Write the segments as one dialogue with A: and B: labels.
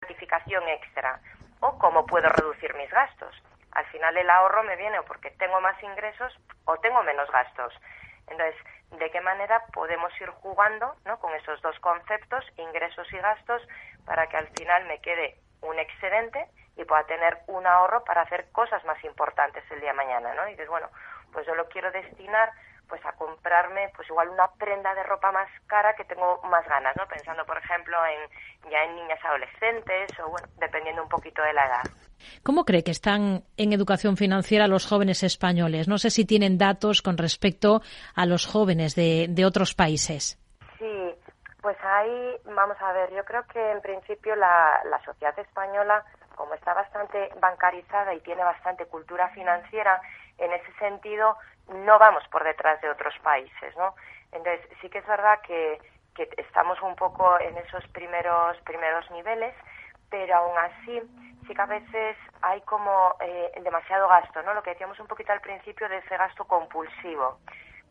A: gratificación extra o cómo puedo reducir mis gastos. Al final el ahorro me viene porque tengo más ingresos o tengo menos gastos. Entonces, ¿de qué manera podemos ir jugando ¿no? con esos dos conceptos, ingresos y gastos, para que al final me quede un excedente y pueda tener un ahorro para hacer cosas más importantes el día de mañana, ¿no? Y dices, bueno, pues yo lo quiero destinar pues a comprarme pues igual una prenda de ropa más cara que tengo más ganas, ¿no? Pensando, por ejemplo, en ya en niñas adolescentes o bueno, dependiendo un poquito de la edad.
B: ¿Cómo cree que están en educación financiera los jóvenes españoles? No sé si tienen datos con respecto a los jóvenes de, de otros países.
A: Sí, pues ahí vamos a ver, yo creo que en principio la, la sociedad española, como está bastante bancarizada y tiene bastante cultura financiera, en ese sentido no vamos por detrás de otros países, ¿no? Entonces sí que es verdad que, que estamos un poco en esos primeros primeros niveles, pero aún así sí que a veces hay como eh, demasiado gasto, ¿no? Lo que decíamos un poquito al principio de ese gasto compulsivo.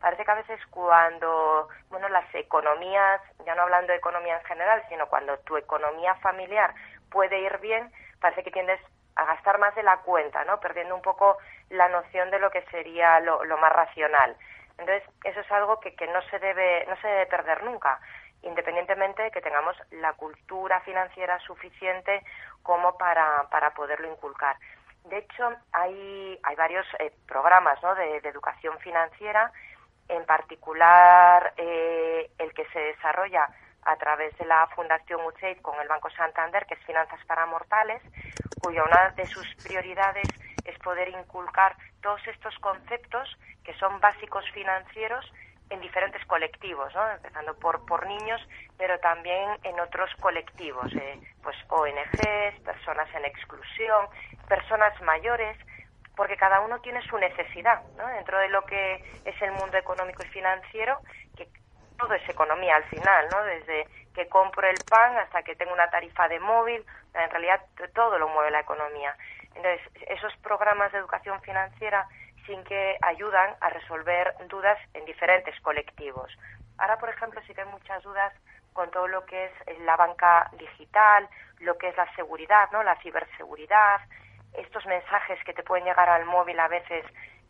A: Parece que a veces cuando, bueno, las economías, ya no hablando de economía en general, sino cuando tu economía familiar puede ir bien, parece que tiendes a gastar más de la cuenta, ¿no? Perdiendo un poco la noción de lo que sería lo, más racional. Entonces, eso es algo que, no se debe, no se debe perder nunca, independientemente de que tengamos la cultura financiera suficiente como para, para poderlo inculcar. De hecho, hay, hay varios eh, programas de, educación financiera, en particular eh, el que se desarrolla a través de la Fundación UCEID con el Banco Santander, que es Finanzas para Mortales, cuya una de sus prioridades es poder inculcar todos estos conceptos que son básicos financieros en diferentes colectivos, ¿no? empezando por, por niños, pero también en otros colectivos, eh, pues ONGs, personas en exclusión, personas mayores, porque cada uno tiene su necesidad ¿no? dentro de lo que es el mundo económico y financiero, que todo es economía al final, ¿no? desde que compro el pan hasta que tengo una tarifa de móvil, en realidad todo lo mueve la economía. Entonces, esos programas de educación financiera sin que ayudan a resolver dudas en diferentes colectivos. Ahora, por ejemplo, sí que hay muchas dudas con todo lo que es la banca digital, lo que es la seguridad, ¿no? La ciberseguridad, estos mensajes que te pueden llegar al móvil a veces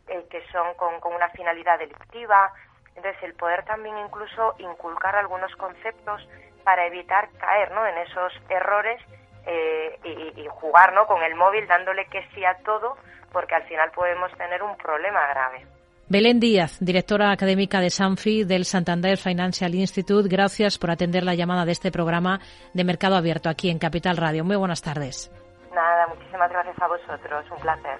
A: eh, que son con, con una finalidad delictiva. Entonces, el poder también incluso inculcar algunos conceptos para evitar caer ¿no? en esos errores eh, y, y, jugar ¿no? con el móvil dándole que sí a todo porque al final podemos tener un problema grave.
B: Belén Díaz, directora académica de Sanfi del Santander Financial Institute, gracias por atender la llamada de este programa de Mercado Abierto aquí en Capital Radio. Muy buenas tardes.
A: Nada, muchísimas gracias a vosotros, un placer.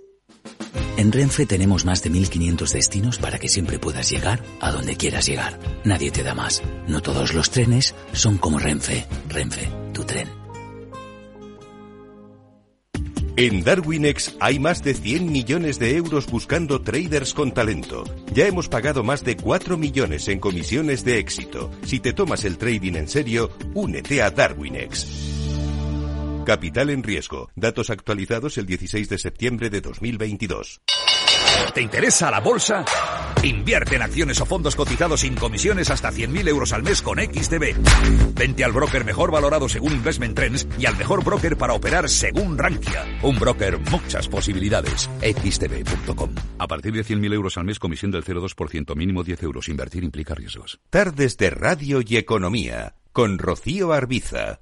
C: En Renfe tenemos más de 1500 destinos para que siempre puedas llegar a donde quieras llegar. Nadie te da más. No todos los trenes son como Renfe. Renfe, tu tren.
D: En Darwinex hay más de 100 millones de euros buscando traders con talento. Ya hemos pagado más de 4 millones en comisiones de éxito. Si te tomas el trading en serio, únete a Darwinex. Capital en riesgo. Datos actualizados el 16 de septiembre de 2022.
E: ¿Te interesa la bolsa? Invierte en acciones o fondos cotizados sin comisiones hasta 100.000 euros al mes con XTB. Vente al broker mejor valorado según Investment Trends y al mejor broker para operar según Rankia. Un broker, muchas posibilidades. XTB.com. A partir de 100.000 euros al mes, comisión del 0,2%, mínimo 10 euros. Invertir implica riesgos.
D: Tardes de Radio y Economía, con Rocío Arbiza.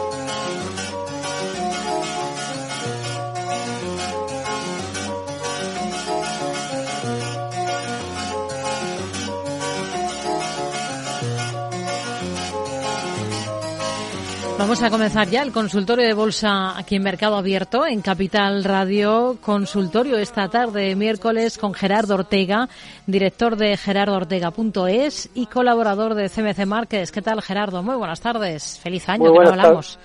B: Vamos a comenzar ya el consultorio de bolsa aquí en Mercado Abierto, en Capital Radio. Consultorio esta tarde, miércoles, con Gerardo Ortega, director de gerardoortega.es y colaborador de CMC Márquez. ¿Qué tal, Gerardo? Muy buenas tardes. Feliz año, que no hablamos.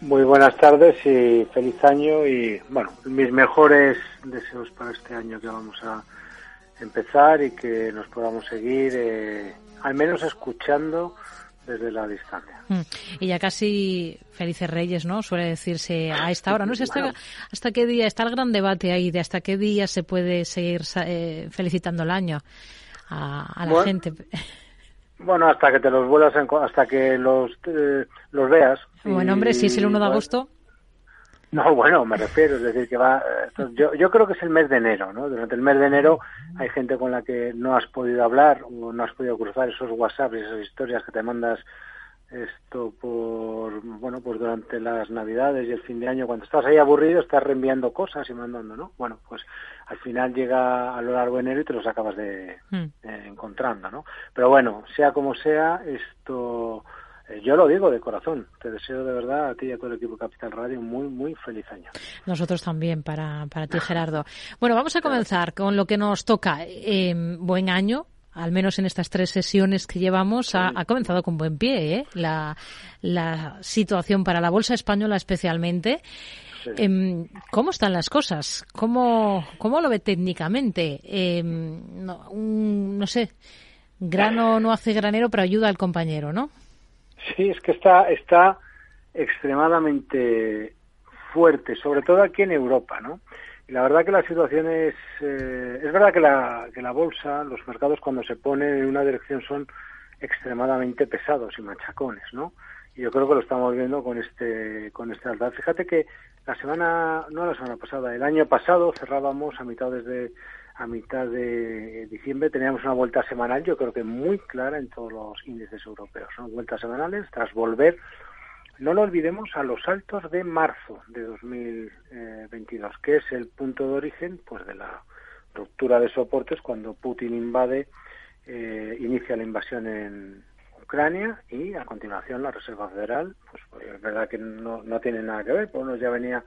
F: Muy buenas tardes y feliz año y, bueno, mis mejores deseos para este año que vamos a empezar y que nos podamos seguir, eh, al menos escuchando desde la distancia.
B: Y ya casi felices reyes, ¿no? Suele decirse a esta hora. No sé hasta, hasta qué día está el gran debate ahí de hasta qué día se puede seguir eh, felicitando el año a, la gente.
F: Bueno, hasta que te los vuelas, hasta que los, eh, los veas.
B: Bueno, hombre, si es el 1 de agosto.
F: No, bueno, me refiero, es decir, que va. Yo, yo creo que es el mes de enero, ¿no? Durante el mes de enero hay gente con la que no has podido hablar o no has podido cruzar esos WhatsApp y esas historias que te mandas esto por bueno pues durante las navidades y el fin de año cuando estás ahí aburrido estás reenviando cosas y mandando no bueno pues al final llega a lo largo de enero y te los acabas de, hmm. encontrando no pero bueno sea como sea esto eh, yo lo digo de corazón. Te deseo de verdad a ti y a todo el equipo Capital Radio muy, muy feliz año.
B: Nosotros también para, para ti, Gerardo. Bueno, vamos a comenzar con lo que nos toca. Eh, buen año. Al menos en estas tres sesiones que llevamos, ha, comenzado con buen pie ¿eh? la, la situación para la bolsa española especialmente. Em, ¿Cómo están las cosas? ¿Cómo, cómo lo ve técnicamente? Em, no, no sé, grano no hace granero, pero ayuda al compañero, ¿no?
F: Sí, es que está, está extremadamente fuerte, sobre todo aquí en Europa, ¿no? La verdad que la situación es, eh, es verdad que la, que la bolsa, los mercados cuando se ponen en una dirección son extremadamente pesados y machacones, ¿no? Y yo creo que lo estamos viendo con este, con este alta. Fíjate que la semana, no la semana pasada, el año pasado cerrábamos a mitad desde a mitad de diciembre teníamos una vuelta semanal, yo creo que muy clara en todos los índices europeos, son vueltas semanales tras volver, no lo olvidemos, a los altos de marzo de 2022, que es el punto de origen pues de la ruptura de soportes cuando Putin invade, eh, inicia la invasión en Ucrania y a continuación la Reserva Federal, pues, pues es verdad que no, no tiene nada que ver, pues ya venía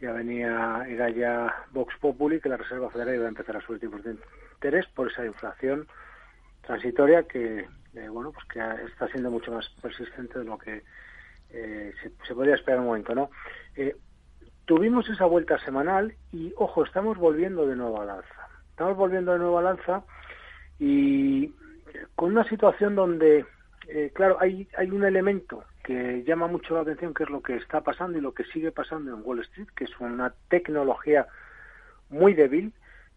F: ya venía, era ya Vox Populi que la Reserva Federal iba a empezar a subir tipos de interés por esa inflación transitoria que, eh, bueno, pues que está siendo mucho más persistente de lo que eh, se, podría esperar un momento, ¿no? Eh, tuvimos esa vuelta semanal y, ojo, estamos volviendo de nuevo al alza. Estamos volviendo de nuevo al alza y con una situación donde, claro, hay, hay un elemento que llama mucho la atención, que es lo que está pasando y lo que sigue pasando en Wall Street, que es una tecnología muy débil,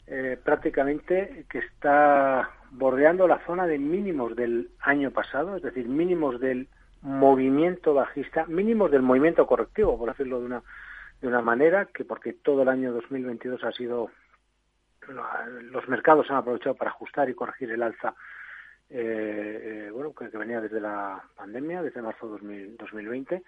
F: eh, prácticamente que está bordeando la zona de mínimos del año pasado, es decir, mínimos del movimiento bajista, mínimos del movimiento correctivo, por decirlo de una, de una manera, que porque todo el año 2022 ha sido, los mercados han aprovechado para ajustar y corregir el alza eh, eh, bueno, que, venía desde la pandemia, desde marzo de 2020,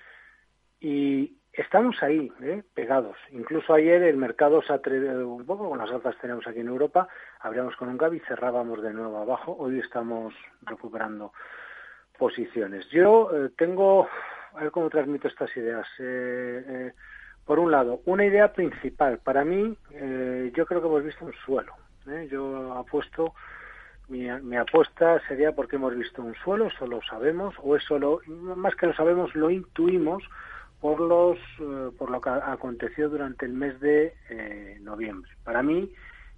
F: y estamos ahí, ¿eh? pegados. Incluso ayer el mercado se atrevió un poco, con las altas tenemos aquí en Europa, abríamos con un gap y cerrábamos de nuevo abajo. Hoy estamos recuperando posiciones. Yo eh, tengo, a ver cómo transmito estas ideas. por un lado, una idea principal. Para mí, yo creo que hemos visto un suelo. Yo apuesto mi, apuesta sería porque hemos visto un suelo, eso lo sabemos, o eso lo, más que lo sabemos, lo intuimos por los eh, por lo que aconteció durante el mes de eh, noviembre. Para mí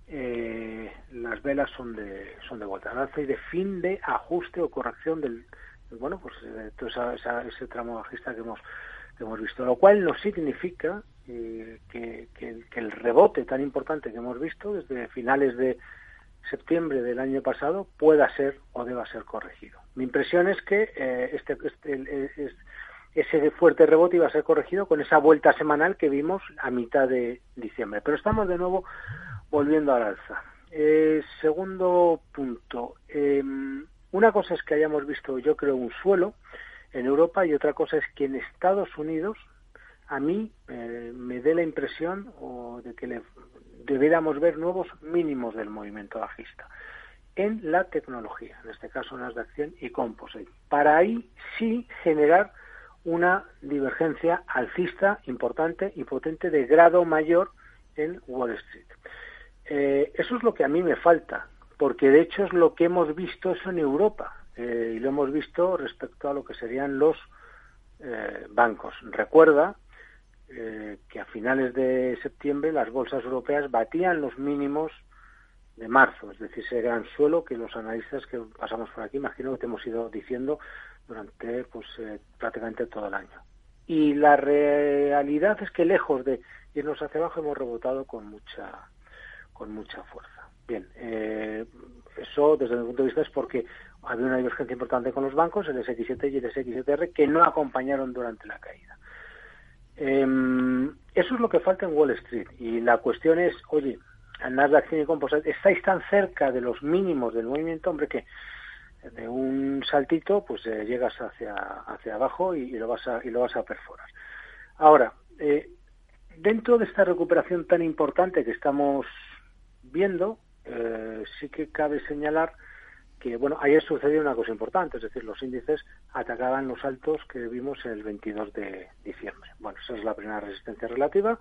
F: eh, las velas son de son de alza y de fin de ajuste o corrección del bueno pues todo ese tramo bajista que hemos que hemos visto, lo cual no significa que, que el rebote tan importante que hemos visto desde finales de septiembre del año pasado pueda ser o deba ser corregido. Mi impresión es que eh, este, este ese fuerte rebote iba a ser corregido con esa vuelta semanal que vimos a mitad de diciembre. Pero estamos de nuevo volviendo al alza. Eh, segundo punto. Em, una cosa es que hayamos visto, yo creo, un suelo en Europa y otra cosa es que en Estados Unidos a mí eh, me dé la impresión o de que le debiéramos ver nuevos mínimos del movimiento bajista en la tecnología, en este caso las de acción y Composite, para ahí sí generar una divergencia alcista importante y potente de grado mayor en Wall Street. Eh, eso es lo que a mí me falta, porque de hecho es lo que hemos visto eso en Europa eh, y lo hemos visto respecto a lo que serían los eh, bancos. Recuerda que a finales de septiembre las bolsas europeas batían los mínimos de marzo, es decir, ese gran suelo que los analistas que pasamos por aquí, imagino que te hemos ido diciendo durante pues prácticamente todo el año. Y la realidad es que lejos de irnos hacia abajo hemos rebotado con mucha con mucha fuerza. Bien, eh, eso desde mi punto de vista es porque había una divergencia importante con los bancos, el SX7 y el SX7R, que no acompañaron durante la caída. Em, eso es lo que falta en Wall Street. Y la cuestión es, oye, Nasdaq 100 Composite, estáis tan cerca de los mínimos del movimiento, hombre, que de un saltito, pues eh, llegas hacia, hacia abajo y, lo vas a, y lo vas a perforar. Ahora, eh, dentro de esta recuperación tan importante que estamos viendo, eh, sí que cabe señalar que, bueno, ayer sucedió una cosa importante, es decir, los índices atacaban los altos que vimos el 22 de diciembre. Bueno, esa es la primera resistencia relativa.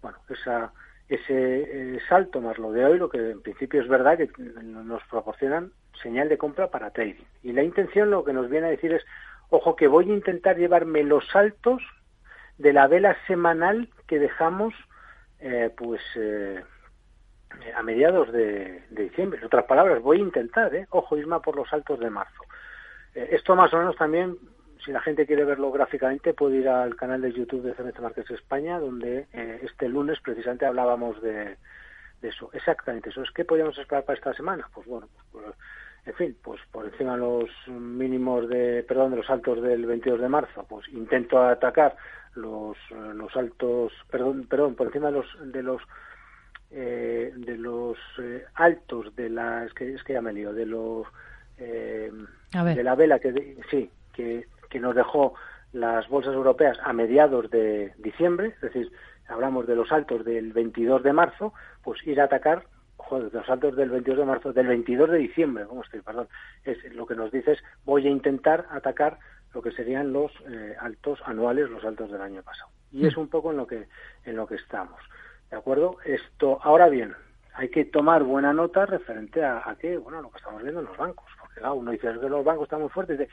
F: Bueno, esa, ese eh, salto más lo de hoy, lo que en principio es verdad que nos proporcionan señal de compra para trading. Y la intención lo que nos viene a decir es, ojo, que voy a intentar llevarme los saltos de la vela semanal que dejamos, eh, pues, eh, a mediados de, diciembre. En otras palabras, voy a intentar, ¿eh? ojo, Isma, por los altos de marzo. Eh, esto más o menos también, si la gente quiere verlo gráficamente, puede ir al canal de YouTube de CMC Markets España, donde eh, este lunes precisamente hablábamos de, eso. Exactamente eso. ¿Es qué podríamos esperar para esta semana? Pues bueno, pues, en fin, pues por encima de los mínimos de, perdón, de los altos del 22 de marzo, pues intento atacar los, los altos, perdón, perdón, por encima de los, de los eh, de los eh, altos de las que es que ya me lío de los eh, de la vela que sí que, que nos dejó las bolsas europeas a mediados de diciembre es decir hablamos de los altos del 22 de marzo pues ir a atacar joder, los altos del 22 de marzo del 22 de diciembre cómo estoy perdón es lo que nos dice es voy a intentar atacar lo que serían los altos anuales los altos del año pasado. Y es mm. un poco en lo que en lo que estamos ¿De acuerdo? Esto, ahora bien, hay que tomar buena nota referente a, a que, bueno, lo que estamos viendo en los bancos, porque claro, uno dice que los bancos están muy fuertes.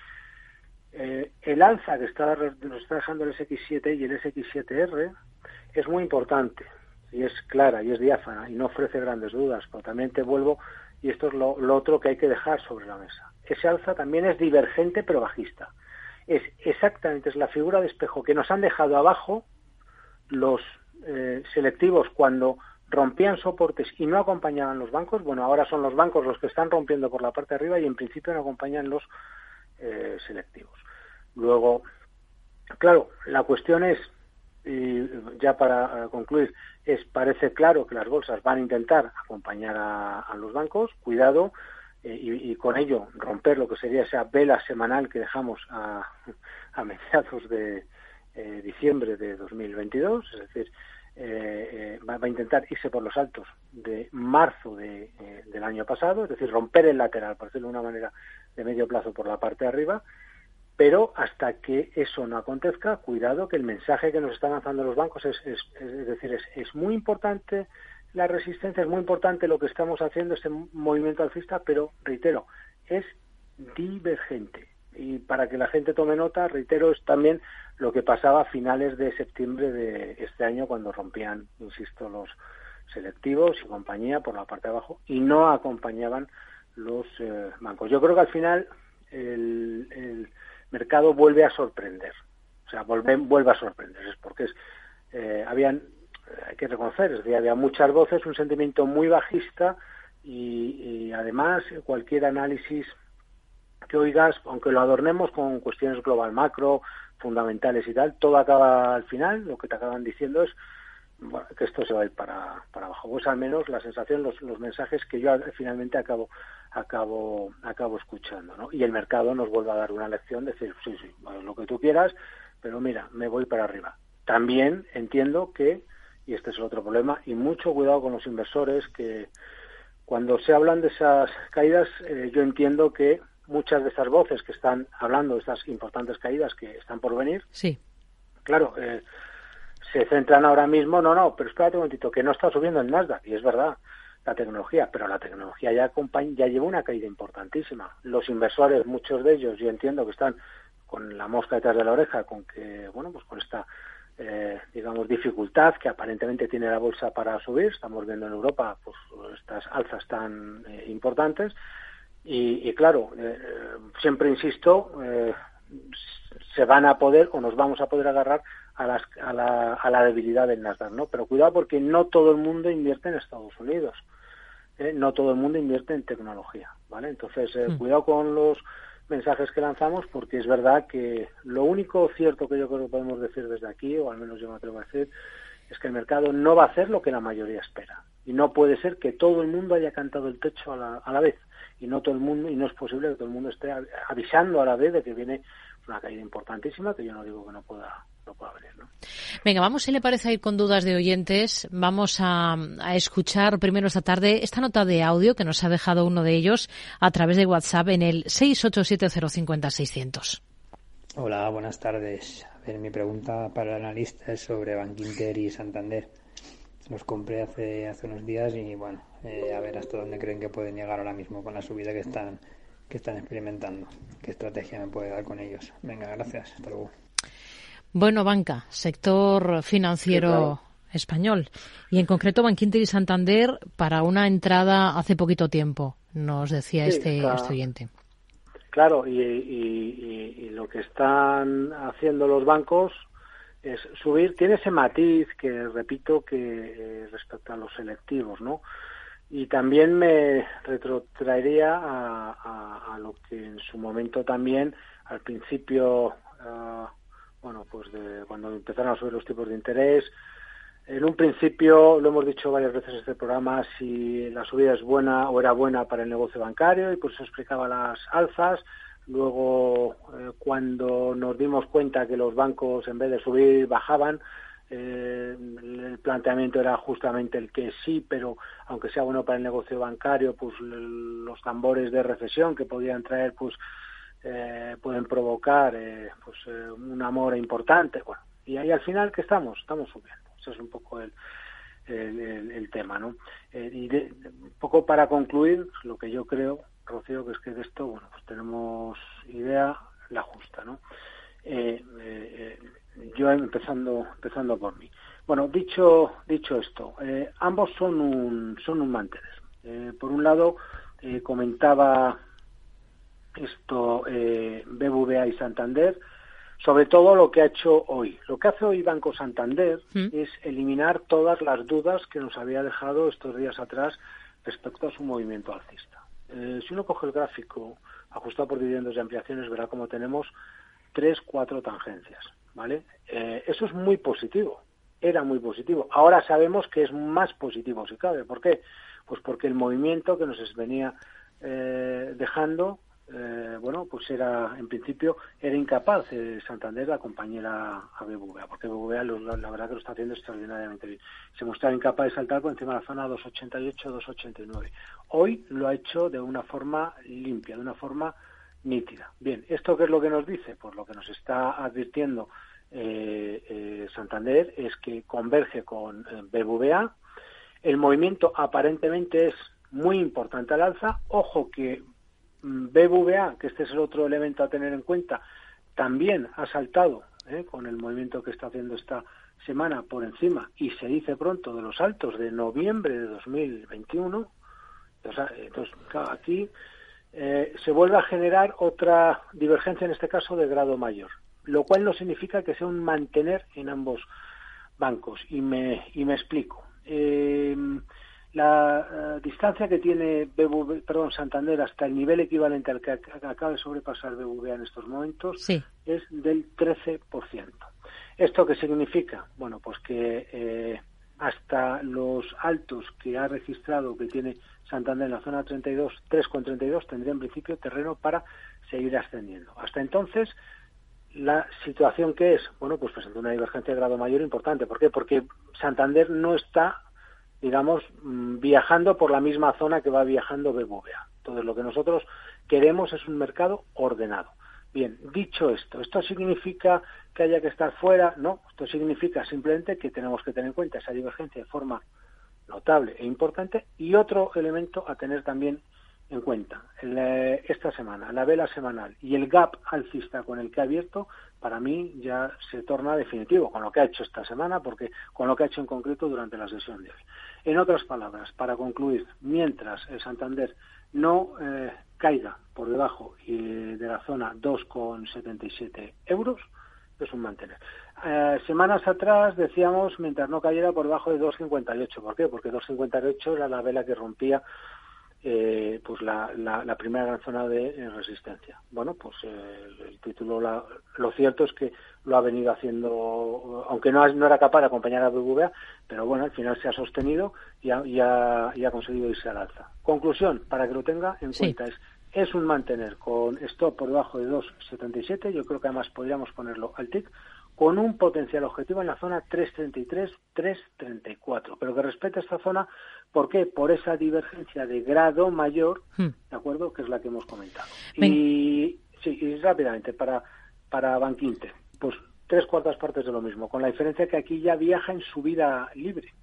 F: Eh, el alza que está, nos está dejando el SX7 y el SX7R es muy importante y es clara y es diáfana y no ofrece grandes dudas, pero también te vuelvo y esto es lo, lo otro que hay que dejar sobre la mesa. Ese alza también es divergente pero bajista. Es exactamente es la figura de espejo que nos han dejado abajo los eh, selectivos cuando rompían soportes y no acompañaban los bancos, bueno, ahora son los bancos los que están rompiendo por la parte de arriba y en principio no acompañan los eh, selectivos. Luego, claro, la cuestión es, y ya para concluir, es parece claro que las bolsas van a intentar acompañar a, los bancos, cuidado, eh, y, con ello romper lo que sería esa vela semanal que dejamos a, a mediados de, eh, diciembre de 2022, es decir, eh, eh, va, a intentar irse por los altos de marzo de, del año pasado, es decir, romper el lateral, por decirlo de una manera, de medio plazo por la parte de arriba, pero hasta que eso no acontezca, cuidado que el mensaje que nos están lanzando los bancos es, es, es decir, es, es muy importante la resistencia, es muy importante lo que estamos haciendo, este movimiento alcista, pero reitero, es divergente. Y para que la gente tome nota, reitero, es también lo que pasaba a finales de septiembre de este año cuando rompían, insisto, los selectivos y compañía por la parte de abajo y no acompañaban los eh, bancos. Yo creo que al final el, mercado vuelve a sorprender, o sea, vuelve, vuelve a sorprender, es porque es, eh, habían, hay que reconocer, es decir, había muchas voces, un sentimiento muy bajista y, y además cualquier análisis que oigas, aunque lo adornemos con cuestiones global macro, fundamentales y tal, todo acaba al final, lo que te acaban diciendo es que esto se va a ir para, para abajo. Pues al menos la sensación, los, los mensajes que yo finalmente acabo, acabo, acabo escuchando, ¿no? Y el mercado nos vuelve a dar una lección, decir, sí, sí, lo que tú quieras, pero mira, me voy para arriba. También entiendo que, y este es el otro problema, y mucho cuidado con los inversores que cuando se hablan de esas caídas, eh, yo entiendo que muchas de estas voces que están hablando de estas importantes caídas que están por venir,
B: sí.
F: claro, eh, se centran ahora mismo, no, no, pero espérate un momentito, que no está subiendo el Nasdaq, y es verdad, la tecnología, pero la tecnología ya, ya lleva una caída importantísima. Los inversores, muchos de ellos, yo entiendo que están con la mosca detrás de la oreja, con que, bueno, pues con esta, eh, digamos, dificultad que aparentemente tiene la bolsa para subir. Estamos viendo en Europa, pues, estas alzas tan eh, importantes. Y, claro, eh, siempre insisto, se van a poder o nos vamos a poder agarrar a, las, a, la, a la debilidad del Nasdaq, ¿no? Pero cuidado porque no todo el mundo invierte en Estados Unidos. no todo el mundo invierte en tecnología, ¿vale? Entonces, mm. cuidado con los mensajes que lanzamos porque es verdad que lo único cierto que yo creo que podemos decir desde aquí, o al menos yo me atrevo a decir, es que el mercado no va a hacer lo que la mayoría espera. Y no puede ser que todo el mundo haya cantado el techo a la, a la vez. Y no todo el mundo, y no es posible que todo el mundo esté avisando a la vez de que viene una caída importantísima, que yo no digo que no pueda
B: Venga, vamos, si le parece, a ir con dudas de oyentes. Vamos a, escuchar primero esta tarde esta nota de audio que nos ha dejado uno de ellos a través de WhatsApp en el 687050600.
G: Hola, buenas tardes. A ver, mi pregunta para el analista es sobre Bankinter y Santander. Los compré hace, hace unos días y, bueno, eh, a ver hasta dónde creen que pueden llegar ahora mismo con la subida que están, que están experimentando. ¿Qué estrategia me puede dar con ellos? Venga, gracias. Hasta luego.
B: Bueno, banca, sector financiero español. Y en concreto Banquinter y Santander para una entrada hace poquito tiempo, nos decía este estudiante.
F: Claro, y, lo que están haciendo los bancos es subir, tiene ese matiz que repito que eh, respecto a los selectivos, ¿no? Y también me retrotraería a, lo que en su momento también, al principio, ah, bueno, pues de cuando empezaron a subir los tipos de interés. En un principio, lo hemos dicho varias veces en este programa, si la subida es buena o era buena para el negocio bancario y por eso explicaba las alzas. Luego, eh, cuando nos dimos cuenta que los bancos en vez de subir bajaban, eh, el planteamiento era justamente el que sí, pero aunque sea bueno para el negocio bancario, pues los tambores de recesión que podían traer, pues eh, pueden provocar eh, pues eh, un amor importante. Bueno y ahí al final que estamos estamos subiendo eso es un poco el el, tema no y un poco para concluir lo que yo creo Rocío que es que de esto bueno pues tenemos idea la justa no yo empezando empezando por mí bueno dicho dicho esto ambos son un son un mantener por un lado comentaba esto eh, BBVA y Santander, sobre todo lo que ha hecho hoy. Lo que hace hoy Banco Santander mm. es eliminar todas las dudas que nos había dejado estos días atrás respecto a su movimiento alcista. Eh, si uno coge el gráfico ajustado por dividendos y ampliaciones, verá cómo tenemos tres, cuatro tangencias. ¿Vale? Eh, eso es muy positivo. Era muy positivo. Ahora sabemos que es más positivo, si cabe. ¿Por qué? Pues porque el movimiento que nos venía dejando eh, bueno, pues era, en principio, era incapaz de Santander de acompañar a, BBVA, porque BBVA la, verdad que lo está haciendo extraordinariamente bien. Se mostraba incapaz de saltar por encima de la zona 288-289. Hoy lo ha hecho de una forma limpia, de una forma nítida. Bien, ¿esto qué es lo que nos dice? Pues lo que nos está advirtiendo eh, eh, Santander es que converge con BBVA. El movimiento aparentemente es muy importante al alza. Ojo que BBVA, que este es el otro elemento a tener en cuenta, también ha saltado ¿eh? con el movimiento que está haciendo esta semana por encima y se dice pronto de los altos de noviembre de 2021. Entonces, aquí eh, se vuelve a generar otra divergencia, en este caso de grado mayor, lo cual no significa que sea un mantener en ambos bancos. Y me, y me explico. Eh, la eh, distancia que tiene perdón, Santander hasta el nivel equivalente al que, acaba de sobrepasar BBVA en estos momentos es del 13%. ¿Esto qué significa? Bueno, pues que eh, hasta los altos que ha registrado que tiene Santander en la zona 32, 3,32 tendría en principio terreno para seguir ascendiendo. Hasta entonces, la situación que es, bueno, pues presenta una divergencia de grado mayor importante. ¿Por qué? Porque Santander no está digamos, mm, viajando por la misma zona que va viajando BBVA. Entonces, lo que nosotros queremos es un mercado ordenado. Bien, dicho esto, ¿esto significa que haya que estar fuera? No, esto significa simplemente que tenemos que tener en cuenta esa divergencia de forma notable e importante y otro elemento a tener también en cuenta. esta semana, la vela semanal y el gap alcista con el que ha abierto, para mí ya se torna definitivo con lo que ha hecho esta semana, porque con lo que ha hecho en concreto durante la sesión de hoy. En otras palabras, para concluir, mientras el Santander no eh, caiga por debajo de la zona 2,77 euros, es un mantener. Eh, semanas atrás decíamos mientras no cayera por debajo de 2,58. ¿Por qué? Porque 2,58 era la vela que rompía eh, pues la, la, primera gran zona de eh, resistencia. Bueno, pues el título, lo cierto es que lo ha venido haciendo, aunque no, no era capaz de acompañar a BBVA, pero bueno, al final se ha sostenido y ha, y ha, conseguido irse al alza. Conclusión, para que lo tenga en cuenta, es es un mantener con stop por debajo de 2,77. Yo creo que además podríamos ponerlo al TIC con un potencial objetivo en la zona 333-334, pero que respete esta zona, ¿por qué? Por esa divergencia de grado mayor, hmm. ¿de acuerdo? Que es la que hemos comentado. Y sí, y rápidamente, para, para Banquinte, pues tres cuartas partes de lo mismo, con la diferencia que aquí ya viaja en subida libre.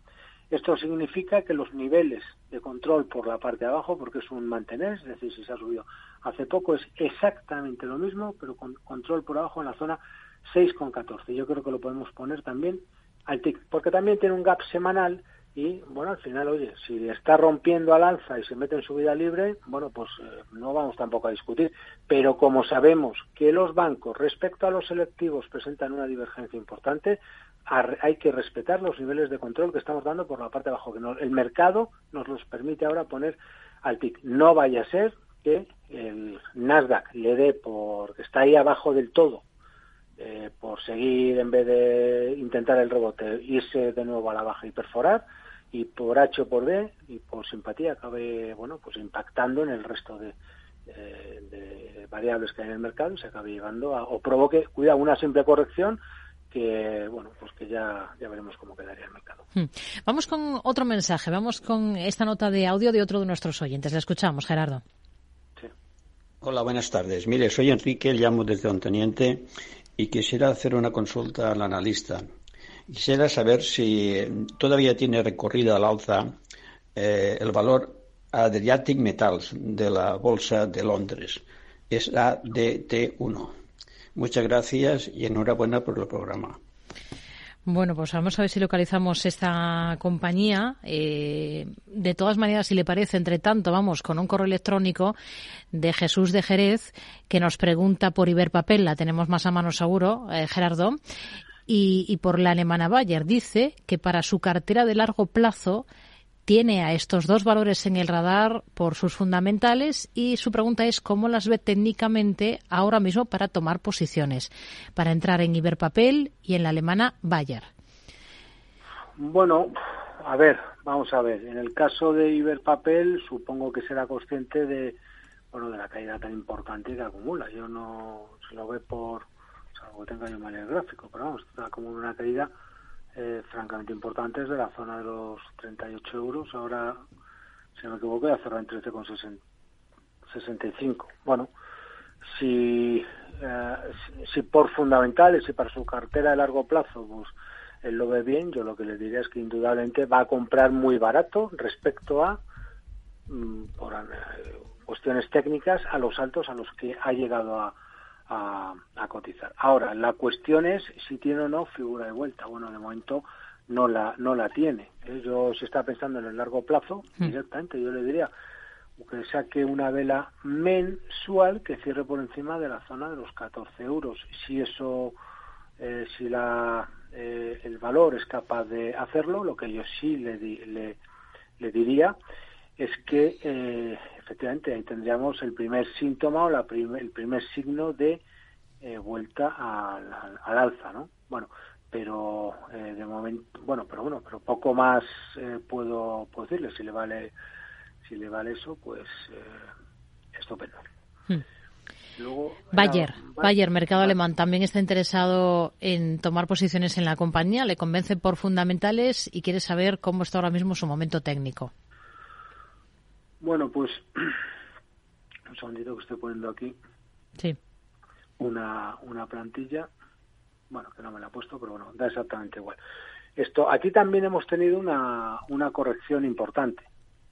F: Esto significa que los niveles de control por la parte de abajo, porque es un mantener, es decir, si se ha subido hace poco, es exactamente lo mismo, pero con control por abajo en la zona 6,14. Yo creo que lo podemos poner también al TIC, porque también tiene un gap semanal y, bueno, al final, oye, si está rompiendo al alza y se mete en subida libre, bueno, pues eh, no vamos tampoco a discutir. Pero como sabemos que los bancos respecto a los selectivos presentan una divergencia importante, hay que respetar los niveles de control que estamos dando por la parte de abajo, que el mercado nos los permite ahora poner al TIC. No vaya a ser que el Nasdaq le dé por que está ahí abajo del todo, eh, por seguir en vez de intentar el rebote, irse de nuevo a la baja y perforar, y por H o por B, y por simpatía acabe, bueno, pues impactando en el resto de, de variables que hay en el mercado y se acabe llevando a, o provoque, cuidado, una simple corrección que bueno pues que ya, ya veremos cómo quedaría el mercado.
B: Hmm. Vamos con otro mensaje, vamos con esta nota de audio de otro de nuestros oyentes. La escuchamos, Gerardo.
H: Sí. Hola, buenas tardes. Mire, soy Enrique, llamo desde Onteniente y quisiera hacer una consulta al analista. Quisiera saber si todavía tiene recorrido al alza eh, el valor Adriatic Metals de la Bolsa de Londres. Es ADT1. Muchas gracias y enhorabuena por el programa.
B: Bueno, pues vamos a ver si localizamos esta compañía. Eh, de todas maneras, si le parece, entre tanto, vamos con un correo electrónico de Jesús de Jerez que nos pregunta por Iberpapel, la tenemos más a mano seguro, eh, Gerardo, y, y por la alemana Bayer. Dice que para su cartera de largo plazo tiene a estos dos valores en el radar por sus fundamentales y su pregunta es cómo las ve técnicamente ahora mismo para tomar posiciones, para entrar en Iberpapel y en la alemana Bayer.
F: Bueno, a ver, vamos a ver. En el caso de Iberpapel, supongo que será consciente de bueno de la caída tan importante que acumula. Yo no se lo ve por, salvo que tenga yo mal el gráfico, pero vamos, está como una caída eh, francamente importantes de la zona de los 38 euros. Ahora, si no me equivoco, ya cerró en 13,65. Bueno, si, eh, si, por fundamentales y para su cartera de largo plazo, pues él lo ve bien, yo lo que le diría es que indudablemente va a comprar muy barato respecto a, mm, por eh, cuestiones técnicas, a los altos a los que ha llegado a, a, cotizar. Ahora, la cuestión es si tiene o no figura de vuelta. Bueno, de momento no la, no la tiene. Yo si está pensando en el largo plazo, hmm. directamente yo le diría que saque una vela mensual que cierre por encima de la zona de los 14 euros. Si eso, eh, si la, eh, el valor es capaz de hacerlo, lo que yo sí le, le, le diría es que eh, efectivamente ahí tendríamos el primer síntoma o la el primer signo de eh, vuelta al, al, alza, ¿no? Bueno, pero eh, de momento, bueno, pero bueno, pero poco más eh, puedo, puedo, decirle. Si le vale, si le vale eso, pues estupendo.
B: Hmm. Luego, Bayer, Bayer, mercado alemán, también está interesado en tomar posiciones en la compañía, le convence por fundamentales y quiere saber cómo está ahora mismo su momento técnico.
F: Bueno, pues Un segundito que estoy poniendo aquí.
B: Sí.
F: Una, una plantilla. Bueno, que no me la he puesto, pero bueno, da exactamente igual. Esto, aquí también hemos tenido una, una corrección importante.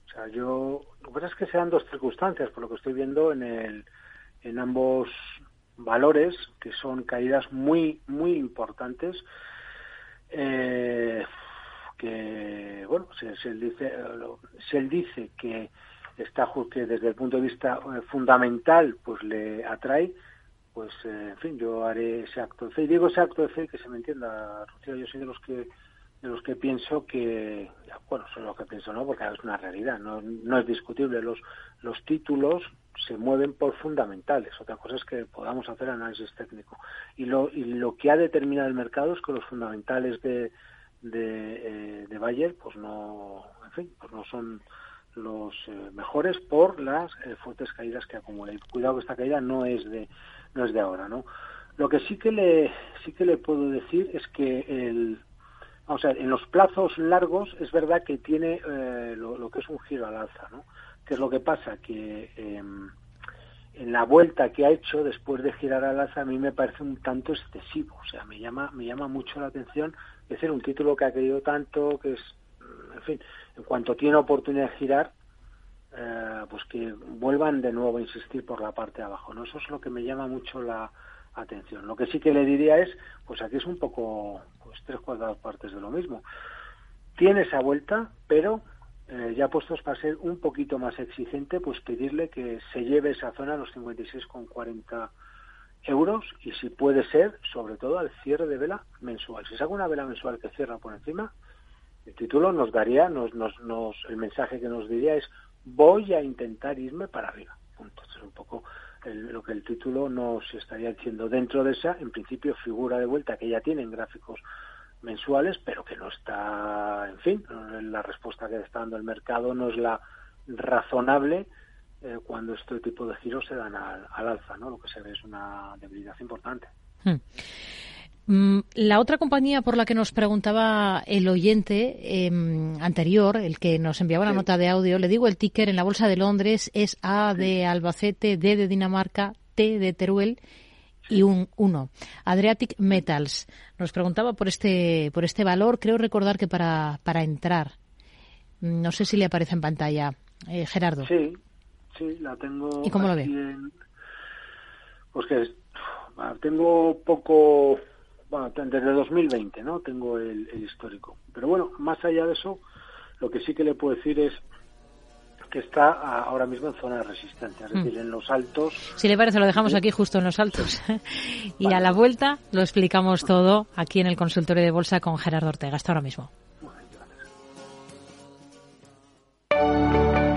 F: O sea, yo, lo que pasa es que se dan dos circunstancias, por lo que estoy viendo en, el, en ambos valores, que son caídas muy, muy importantes. Eh, que, bueno, si, él dice, si él dice que está que desde el punto de vista eh, fundamental pues le atrae pues eh, en fin yo haré ese acto de fe. Y digo ese acto de fe que se me entienda Rocío yo soy de los que de los que pienso que bueno soy lo que pienso no porque es una realidad no, no es discutible. Los los títulos se mueven por fundamentales. Otra cosa es que podamos hacer análisis técnico. Y lo y lo que ha determinado el mercado es que los fundamentales de de, eh, de Bayer pues no en fin pues no son los eh, mejores por las eh, fuertes caídas que acumula. Y cuidado que esta caída no es de no es de ahora, ¿no? Lo que sí que le sí que le puedo decir es que el vamos a en los plazos largos es verdad que tiene eh, lo, que es un giro al alza, ¿no? ¿Qué es lo que pasa? Que em, en la vuelta que ha hecho después de girar al alza a mí me parece un tanto excesivo, o sea, me llama me llama mucho la atención, decir, un título que ha caído tanto, que es en fin, en cuanto tiene oportunidad de girar, eh, pues que vuelvan de nuevo a insistir por la parte de abajo. ¿no? Eso es lo que me llama mucho la atención. Lo que sí que le diría es, pues aquí es un poco, pues tres cuartas partes de lo mismo. Tiene esa vuelta, pero eh, ya puestos para ser un poquito más exigente, pues pedirle que se lleve esa zona a los 56,40 euros y si puede ser, sobre todo al cierre de vela mensual. Si saca una vela mensual que cierra por encima, el título nos daría, nos, nos, nos, el mensaje que nos diría es voy a intentar irme para arriba. Punto. es un poco lo que el título nos estaría diciendo. Dentro de esa, en principio, figura de vuelta que ya tienen gráficos mensuales, pero que no está, en fin, la respuesta que está dando el mercado no es la razonable eh, cuando este tipo de giros se dan al, alza, ¿no? Lo que se ve es una debilidad importante.
B: Hmm. Mm, la otra compañía por la que nos preguntaba el oyente em, anterior, el que nos enviaba la nota de audio, le digo el ticker en la Bolsa de Londres es A de Albacete, D de Dinamarca, T de Teruel y un 1. Adriatic Metals. Nos preguntaba por este, por este valor. Creo recordar que para, para entrar. No sé si le aparece en pantalla. Eh, Gerardo.
F: Sí, sí, la tengo.
B: ¿Y cómo lo ve?
F: Pues que tengo poco bueno, desde 2020, ¿no? Tengo el, histórico. Pero bueno, más allá de eso, lo que sí que le puedo decir es que está ahora mismo en zona de resistencia, es decir, mm. en los altos.
B: Si le parece, lo dejamos aquí justo en los altos. y a la vuelta lo explicamos todo aquí en el consultorio de bolsa con Gerardo Ortega. Hasta ahora mismo.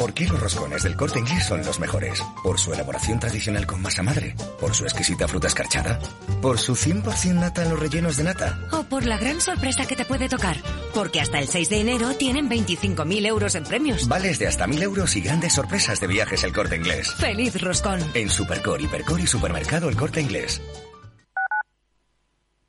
I: ¿Por qué los roscones del corte inglés son los mejores? ¿Por su elaboración tradicional con masa madre? ¿Por su exquisita fruta escarchada? ¿Por su 100% nata en los rellenos de nata?
J: ¿O por la gran sorpresa que te puede tocar? Porque hasta el 6 de enero tienen 25.000 euros en premios.
I: Vales de hasta 1.000 euros y grandes sorpresas de viajes el corte inglés.
J: ¡Feliz roscón!
I: En Supercor, Hipercor y Supermercado el corte inglés.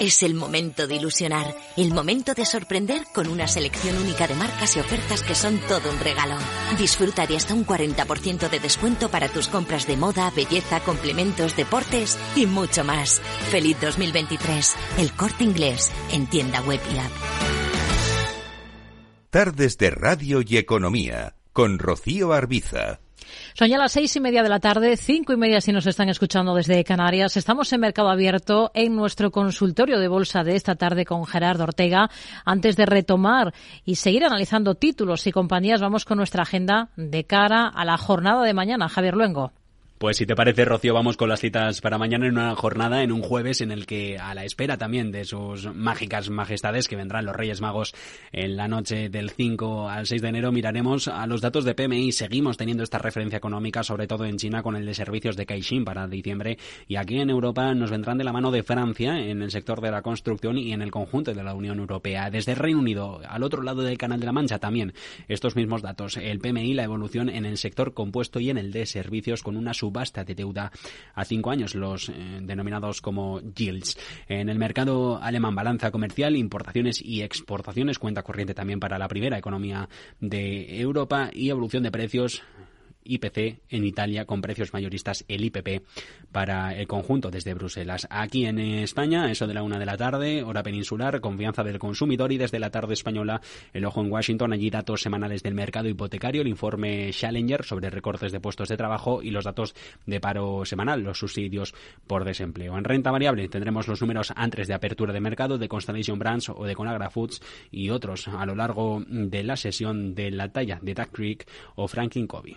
K: Es el momento de ilusionar, el momento de sorprender con una selección única de marcas y ofertas que son todo un regalo. Disfruta de hasta un 40% de descuento para tus compras de moda, belleza, complementos, deportes y mucho más. Feliz 2023. El corte inglés en tienda web y app.
D: Tardes de Radio y Economía con Rocío Arbiza.
B: Son ya las seis y media de la tarde, cinco y media si nos están escuchando desde Canarias. Estamos en Mercado Abierto en nuestro consultorio de bolsa de esta tarde con Gerardo Ortega. Antes de retomar y seguir analizando títulos y compañías, vamos con nuestra agenda de cara a la jornada de mañana. Javier Luengo.
L: Pues si te parece, Rocío, vamos con las citas para mañana en una jornada, en un jueves en el que, a la espera también de sus mágicas majestades, que vendrán los Reyes Magos en la noche del 5 al 6 de enero, miraremos a los datos de PMI. Seguimos teniendo esta referencia económica, sobre todo en China, con el de servicios de Caixin para diciembre. Y aquí en Europa nos vendrán de la mano de Francia en el sector de la construcción y en el conjunto de la Unión Europea. Desde Reino Unido, al otro lado del Canal de la Mancha, también estos mismos datos. El PMI, la evolución en el sector compuesto y en el de servicios con una sub subasta de deuda a cinco años, los eh, denominados como yields. En el mercado alemán, balanza comercial, importaciones y exportaciones, cuenta corriente también para la primera economía de Europa y evolución de precios IPC en Italia con precios mayoristas el IPP para el conjunto desde Bruselas. Aquí en España, eso de la una de la tarde, hora peninsular, confianza del consumidor y desde la tarde española, el ojo en Washington, allí datos semanales del mercado hipotecario, el informe Challenger sobre recortes de puestos de trabajo y los datos de paro semanal, los subsidios por desempleo. En renta variable tendremos los números antes de apertura de mercado de Constellation Brands o de Conagra Foods y otros a lo largo de la sesión de la talla de Duck Creek o Franklin Covey.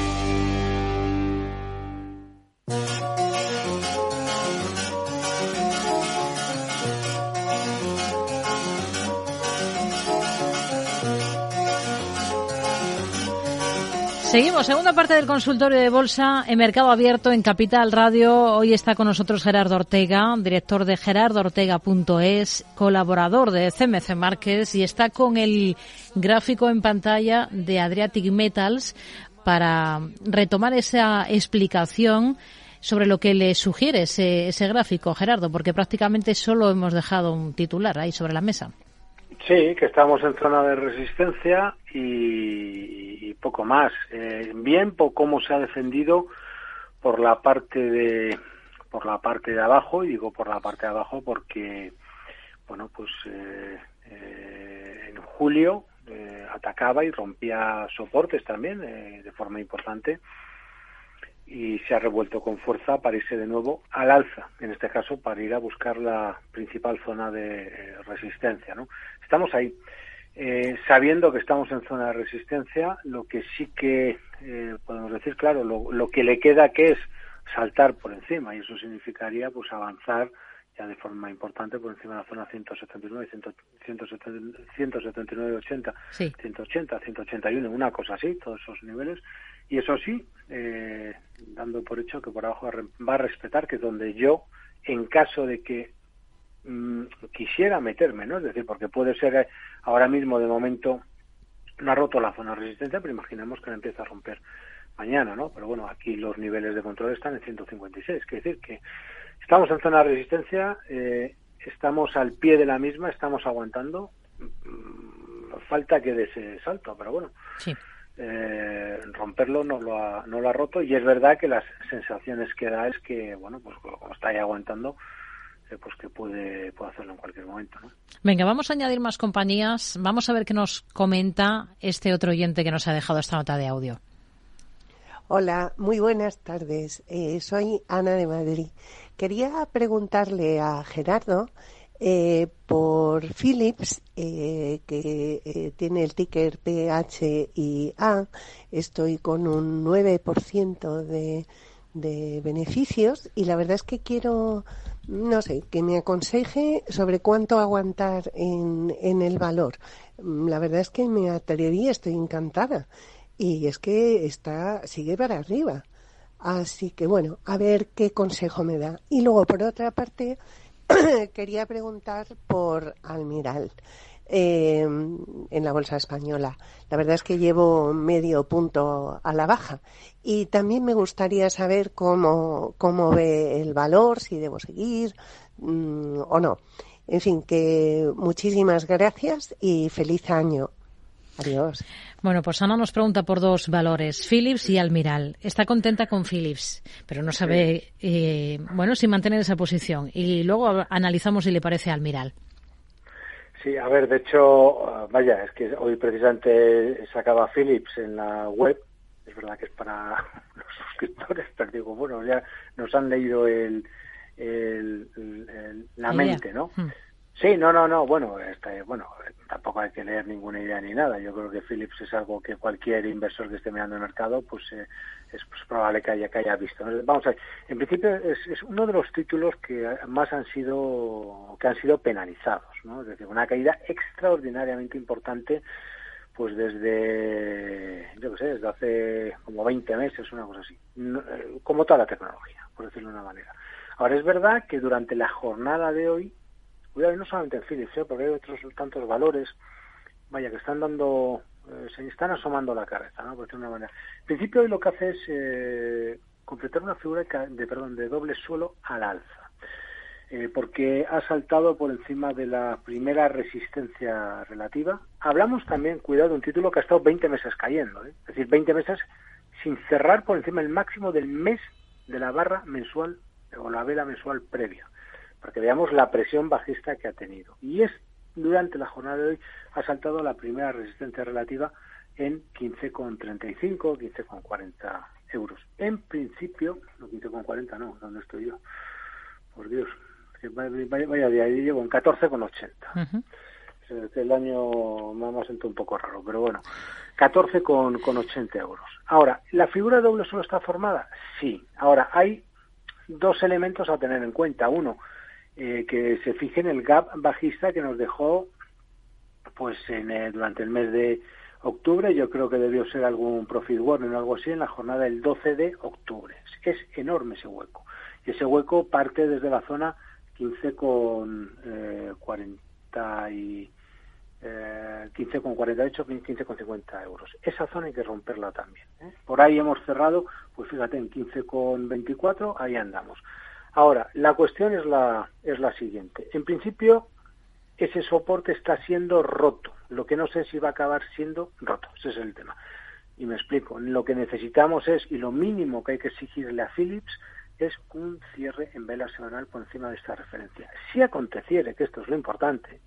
B: Seguimos, segunda parte del consultorio de bolsa en Mercado Abierto en Capital Radio. Hoy está con nosotros Gerardo Ortega, director de gerardoortega.es, colaborador de CMC Márquez y está con el gráfico en pantalla de Adriatic Metals para retomar esa explicación sobre lo que le sugiere ese, ese gráfico, Gerardo, porque prácticamente solo hemos dejado un titular ahí sobre la mesa.
F: Sí, que estamos en zona de resistencia y, poco más. Eh, bien por cómo se ha defendido por la parte de por la parte de abajo y digo por la parte de abajo porque bueno pues eh, eh, en julio atacaba y rompía soportes también de forma importante y se ha revuelto con fuerza para irse de nuevo al alza, en este caso para ir a buscar la principal zona de resistencia. ¿no? Estamos ahí. Eh, sabiendo que estamos en zona de resistencia, lo que sí que eh, podemos decir, claro, lo, que le queda que es saltar por encima y eso significaría pues avanzar ya de forma importante por encima de la zona 179, 179, 80, 180, 181, una cosa así, todos esos niveles. Y eso sí, eh, dando por hecho que por abajo va a respetar, que es donde yo, en caso de que Mm, quisiera meterme, ¿no? Es decir, porque puede ser eh, ahora mismo de momento no ha roto la zona de resistencia, pero imaginemos que la empieza a romper mañana, ¿no? Pero bueno, aquí los niveles de control están en 156, quiere decir que estamos en zona de resistencia, eh, estamos al pie de la misma, estamos aguantando, mm, falta que dé ese salto, pero bueno. Eh, romperlo no lo, ha, no lo ha roto y es verdad que las sensaciones que da es que, bueno, pues como está ahí aguantando, pues que puede, puede hacerlo en cualquier momento. ¿no?
B: Venga, vamos a añadir más compañías. Vamos a ver qué nos comenta este otro oyente que nos ha dejado esta nota de audio.
M: Hola, muy buenas tardes. Eh, soy Ana de Madrid. Quería preguntarle a Gerardo eh, por Philips, eh, que tiene el ticker PHIA. Estoy con un 9% de, de beneficios y la verdad es que quiero, no sé, que me aconseje sobre cuánto aguantar en, en el valor. La verdad es que me atreví, estoy encantada y es que está sigue para arriba. Así que bueno, a ver qué consejo me da. Y luego, por otra parte, quería preguntar por Almiral eh, en la bolsa española. La verdad es que llevo medio punto a la baja. Y también me gustaría saber cómo, cómo ve el valor, si debo seguir mm, o no. En fin, que muchísimas gracias y feliz año. Adiós.
B: Bueno, pues Ana nos pregunta por dos valores, Philips y Almiral. Está contenta con Philips, pero no sabe, eh, bueno, si mantener esa posición. Y luego analizamos si le parece Almiral.
F: Sí, a ver, de hecho, vaya, es que hoy precisamente sacaba Philips en la web. Es verdad que es para los suscriptores, pero digo, bueno, ya nos han leído el, la mente, ¿no? Hmm. Sí, no, no, no, bueno, este, bueno, tampoco hay que leer ninguna idea ni nada. Yo creo que Philips es algo que cualquier inversor que esté mirando el mercado, pues eh, es pues, probable que haya, que haya visto. Vamos a ver, en principio es, es, uno de los títulos que más han sido, que han sido penalizados, ¿no? Es decir, una caída extraordinariamente importante, pues desde, yo qué sé, desde hace como 20 meses, una cosa así, eh, como toda la tecnología, por decirlo de una manera. Ahora es verdad que durante la jornada de hoy Cuidado, no solamente en Philips, ¿eh? porque hay otros tantos valores, vaya, que están dando, eh, se están asomando la cabeza, ¿no? Por decirlo de una manera. En principio hoy lo que hace es eh, completar una figura de, perdón, de doble suelo al alza, eh, porque ha saltado por encima de la primera resistencia relativa. Hablamos también, cuidado, de un título que ha estado 20 meses cayendo, ¿eh? es decir, 20 meses sin cerrar por encima del máximo del mes de la barra mensual o la vela mensual previa para que veamos la presión bajista que ha tenido. Y es durante la jornada de hoy ha saltado la primera resistencia relativa en 15,35, 15,40 euros. En principio, no 15,40 no, ¿dónde estoy yo? Por Dios, vaya, vaya día, llevo en 14,80. El año me ha un poco raro, pero bueno, 14,80 euros. Ahora, ¿la figura doble solo está formada? Sí. Ahora, hay dos elementos a tener en cuenta. Uno, eh, que se fije en el gap bajista que nos dejó pues en, eh, durante el mes de octubre, yo creo que debió ser algún profit warning o algo así, en la jornada del 12 de octubre. Es enorme ese hueco. Y ese hueco parte desde la zona 15 con eh, 40 y eh, 15 con 48, 15 con 50 euros. Esa zona hay que romperla también. ¿eh? Por ahí hemos cerrado, pues fíjate, en 15 con 24, ahí andamos. Ahora, la cuestión es la, es la siguiente. En principio, ese soporte está siendo roto. Lo que no sé si va a acabar siendo roto. Ese es el tema. Y me explico. Lo que necesitamos es, y lo mínimo que hay que exigirle a Philips, es un cierre en vela semanal por encima de esta referencia. Si aconteciere, que esto es lo importante,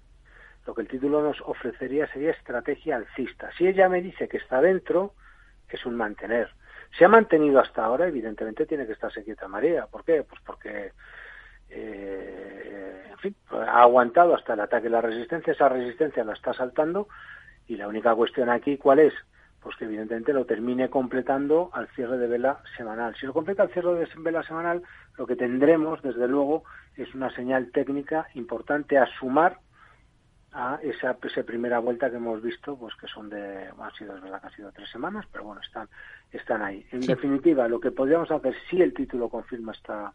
F: lo que el título nos ofrecería sería estrategia alcista. Si ella me dice que está dentro, es un mantener. Se ha mantenido hasta ahora, evidentemente tiene que estarse quieta María. ¿Por qué? Pues porque, eh, en fin, ha aguantado hasta el ataque de la resistencia, esa resistencia la está saltando y la única cuestión aquí, ¿cuál es? Pues que evidentemente lo termine completando al cierre de vela semanal. Si lo completa al cierre de vela semanal, lo que tendremos, desde luego, es una señal técnica importante a sumar a esa, primera vuelta que hemos visto, pues que son de, ha sido, es verdad que ha sido tres semanas, pero bueno, están, están ahí. En definitiva, lo que podríamos hacer si el título confirma esta,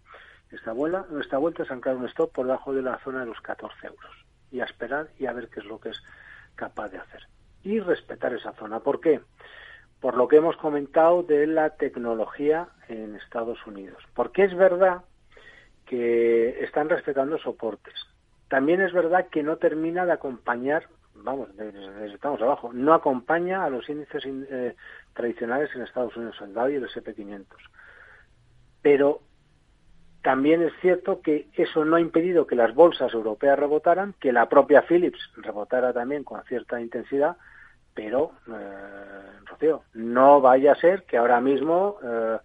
F: esta vuelta, esta vuelta es anclar un stop por debajo de la zona de los 14 euros y a esperar y a ver qué es lo que es capaz de hacer. Y respetar esa zona. ¿Por qué? Por lo que hemos comentado de la tecnología en Estados Unidos. Porque es verdad que están respetando soportes también es verdad que no termina de acompañar, vamos, estamos abajo, no acompaña a los índices eh, tradicionales en Estados Unidos, el Dow y el SP500. Pero también es cierto que eso no ha impedido que las bolsas europeas rebotaran, que la propia Philips rebotara también con cierta intensidad, pero, eh, Rocío, no vaya a ser que ahora mismo eh,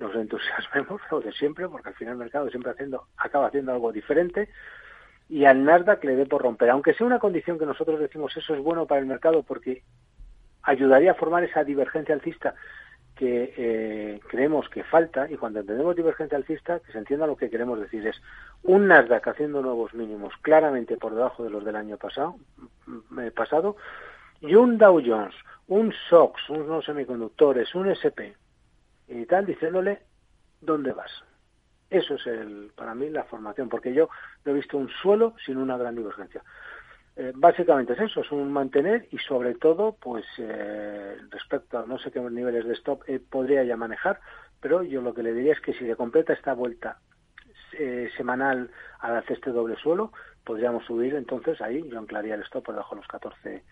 F: nos entusiasmemos lo de siempre, porque al final el mercado siempre haciendo, acaba haciendo algo diferente y al Nasdaq le dé por romper, aunque sea una condición que nosotros decimos eso es bueno para el mercado porque ayudaría a formar esa divergencia alcista que eh, creemos que falta y cuando entendemos divergencia alcista que se entienda lo que queremos decir. Es un Nasdaq haciendo nuevos mínimos claramente por debajo de los del año pasado mm, pasado y un Dow Jones un SOX unos semiconductores un SP y tal diciéndole dónde vas eso es el para mí la formación porque yo no he visto un suelo sin una gran divergencia eh, básicamente es eso, es un mantener y sobre todo, pues eh, respecto a no sé qué niveles de stop eh, podría ya manejar, pero yo lo que le diría es que si se completa esta vuelta semanal al este doble suelo, podríamos subir entonces ahí, yo anclaría el stop por debajo de los 14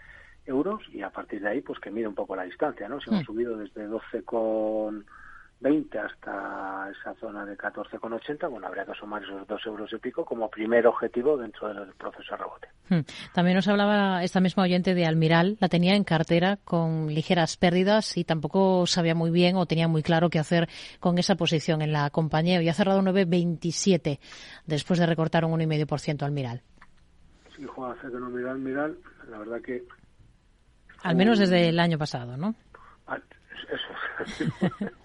F: euros y a partir de ahí, pues que mire un poco la distancia, ¿no? Si hemos mm. subido desde 12 con 20 hasta esa zona de 14,80, bueno, habría que sumar esos dos euros y pico como primer objetivo dentro del proceso de rebote.
B: Hmm. También nos hablaba esta misma oyente de Almiral, la tenía en cartera con ligeras pérdidas y tampoco sabía muy bien o tenía muy claro qué hacer con esa posición en la compañía. Y ha cerrado 9,27 después de recortar un 1,5% Almiral.
F: Sí, Juan, hace que no mira Almiral, la verdad que...
B: Al menos desde el año pasado, ¿no?
F: Ah, eso.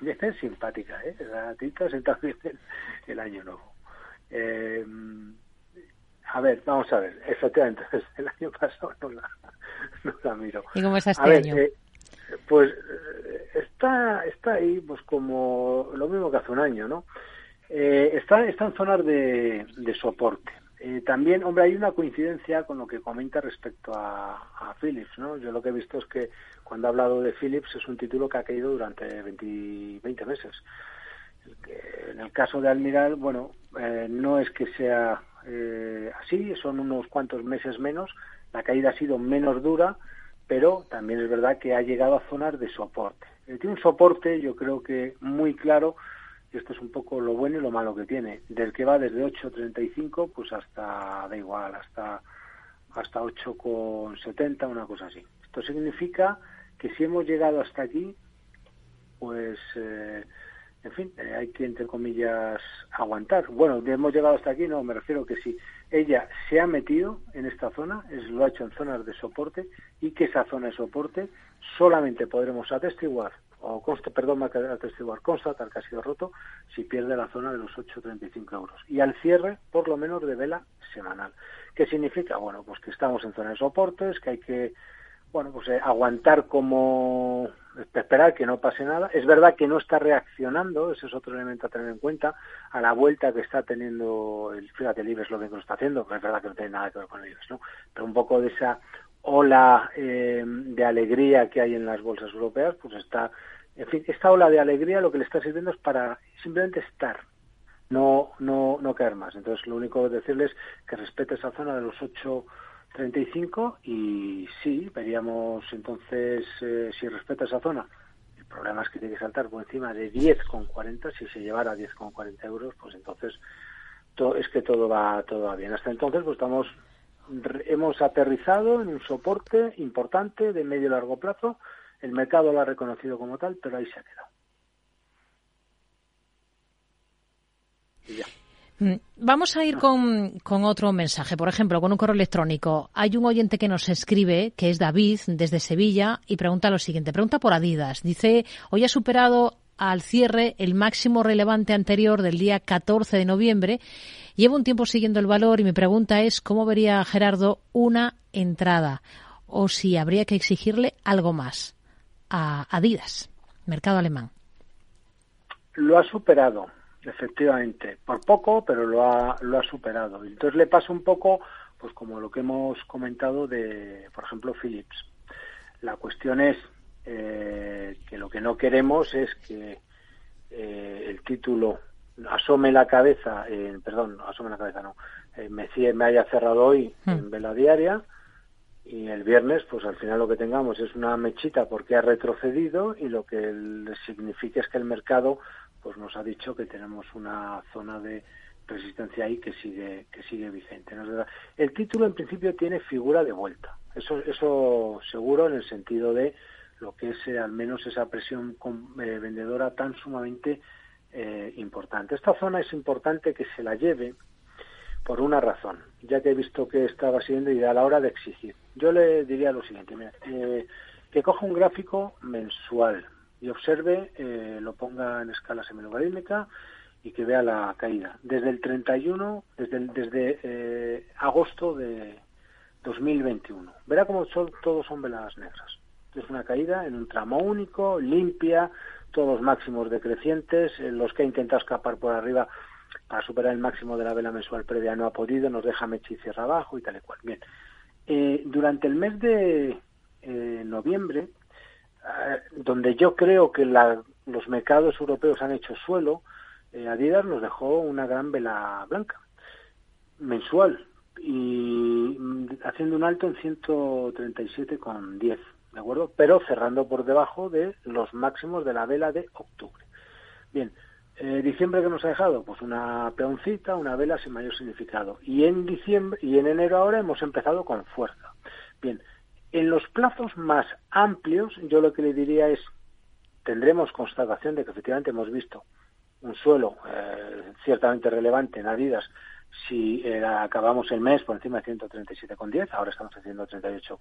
F: viene simpática, ¿eh? La tita se está bien el año nuevo. Eh, a ver, vamos a ver. Efectivamente, el año pasado no la, no la miro.
B: ¿Y cómo está este año?
F: Eh, pues eh, está, está ahí pues como lo mismo que hace un año, ¿no? Eh, está, está en zonas de, de soporte. Eh, también, hombre, hay una coincidencia con lo que comenta respecto a, a, Philips, ¿no? Yo lo que he visto es que cuando ha hablado de Philips es un título que ha caído durante 20, 20 meses. En el caso de Almiral, bueno, eh, no es que sea eh, así, son unos cuantos meses menos, la caída ha sido menos dura, pero también es verdad que ha llegado a zonas de soporte. tiene un soporte, yo creo que muy claro, y esto es un poco lo bueno y lo malo que tiene, del que va desde 8.35 pues hasta, da igual, hasta, hasta 8.70, una cosa así. Esto significa que si hemos llegado hasta aquí, pues, eh, en fin, eh, hay que, entre comillas, aguantar. Bueno, hemos llegado hasta aquí, no, me refiero que si ella se ha metido en esta zona, es, lo ha hecho en zonas de soporte, y que esa zona de soporte solamente podremos atestiguar o consta, perdón, atestiguar, constatar que ha sido roto si pierde la zona de los 8,35 euros. Y al cierre, por lo menos, de vela semanal. ¿Qué significa? Bueno, pues que estamos en zona de soportes, que hay que, bueno, pues eh, aguantar como esperar que no pase nada. Es verdad que no está reaccionando, ese es otro elemento a tener en cuenta, a la vuelta que está teniendo el Fíjate Libres, lo que nos está haciendo, es verdad que no tiene nada que ver con el ¿no? Pero un poco de esa ola eh, de alegría que hay en las bolsas europeas, pues está, en fin, esta ola de alegría lo que le está sirviendo es para simplemente estar, no, no, no caer más. Entonces, lo único que decirles es que respete esa zona de los 8.35 y sí, veríamos entonces eh, si respeta esa zona. El problema es que tiene que saltar por encima de 10,40. Si se llevara a 10,40 euros, pues entonces es que todo va, todo va bien. Hasta entonces, pues estamos hemos aterrizado en un soporte importante de medio y largo plazo. El mercado lo ha reconocido como tal, pero ahí se ha quedado.
B: Mm, vamos a ir con, con, otro mensaje, por ejemplo, con un correo electrónico. Hay un oyente que nos escribe, que es David, desde Sevilla, y pregunta lo siguiente. Pregunta por Adidas. Dice, hoy ha superado al cierre el máximo relevante anterior del día 14 de noviembre Llevo un tiempo siguiendo el valor y mi pregunta es cómo vería Gerardo una entrada o si habría que exigirle algo más a Adidas, mercado alemán.
F: Lo ha superado, efectivamente, por poco, pero lo ha, lo ha superado. Entonces le pasa un poco, pues como lo que hemos comentado de, por ejemplo, Philips. La cuestión es eh, que lo que no queremos es que eh, el título asome la cabeza, eh, perdón, asome la cabeza no, eh, me, me haya cerrado hoy hmm. en vela diaria y el viernes pues al final lo que tengamos es una mechita porque ha retrocedido y lo que significa es que el mercado pues nos ha dicho que tenemos una zona de resistencia ahí que sigue que sigue vigente. El título en principio tiene figura de vuelta, Eso, eso seguro en el sentido de lo que es eh, al menos esa presión eh, vendedora tan sumamente eh, importante. Esta zona es importante que se la lleve por una razón, ya que he visto que estaba siendo y a la hora de exigir. Yo le diría lo siguiente, que coja un gráfico mensual y observe, lo ponga en escala semilogarítmica y que vea la caída. Desde el 31, desde, desde agosto de 2021. Verá cómo son, todos son veladas negras. Es una caída en un tramo único, limpia, todos máximos decrecientes, los que ha intentado escapar por arriba para superar el máximo de la vela mensual previa no ha podido, nos deja mecha y cierra abajo y tal y cual. Bien, eh, durante el mes de eh, noviembre, eh, donde yo creo que los mercados europeos han hecho suelo, Adidas nos dejó una gran vela blanca mensual y mm, haciendo un alto en 137,10, ¿de acuerdo? Pero cerrando por debajo de los máximos de la vela de octubre. Bien, eh, diciembre que nos ha dejado, pues una peoncita, una vela sin mayor significado. Y en diciembre y en enero ahora hemos empezado con fuerza. Bien, en los plazos más amplios, yo lo que le diría es tendremos constatación de que efectivamente hemos visto un suelo eh, ciertamente relevante en Adidas si eh, acabamos el mes por encima de 137,10, ahora estamos haciendo 38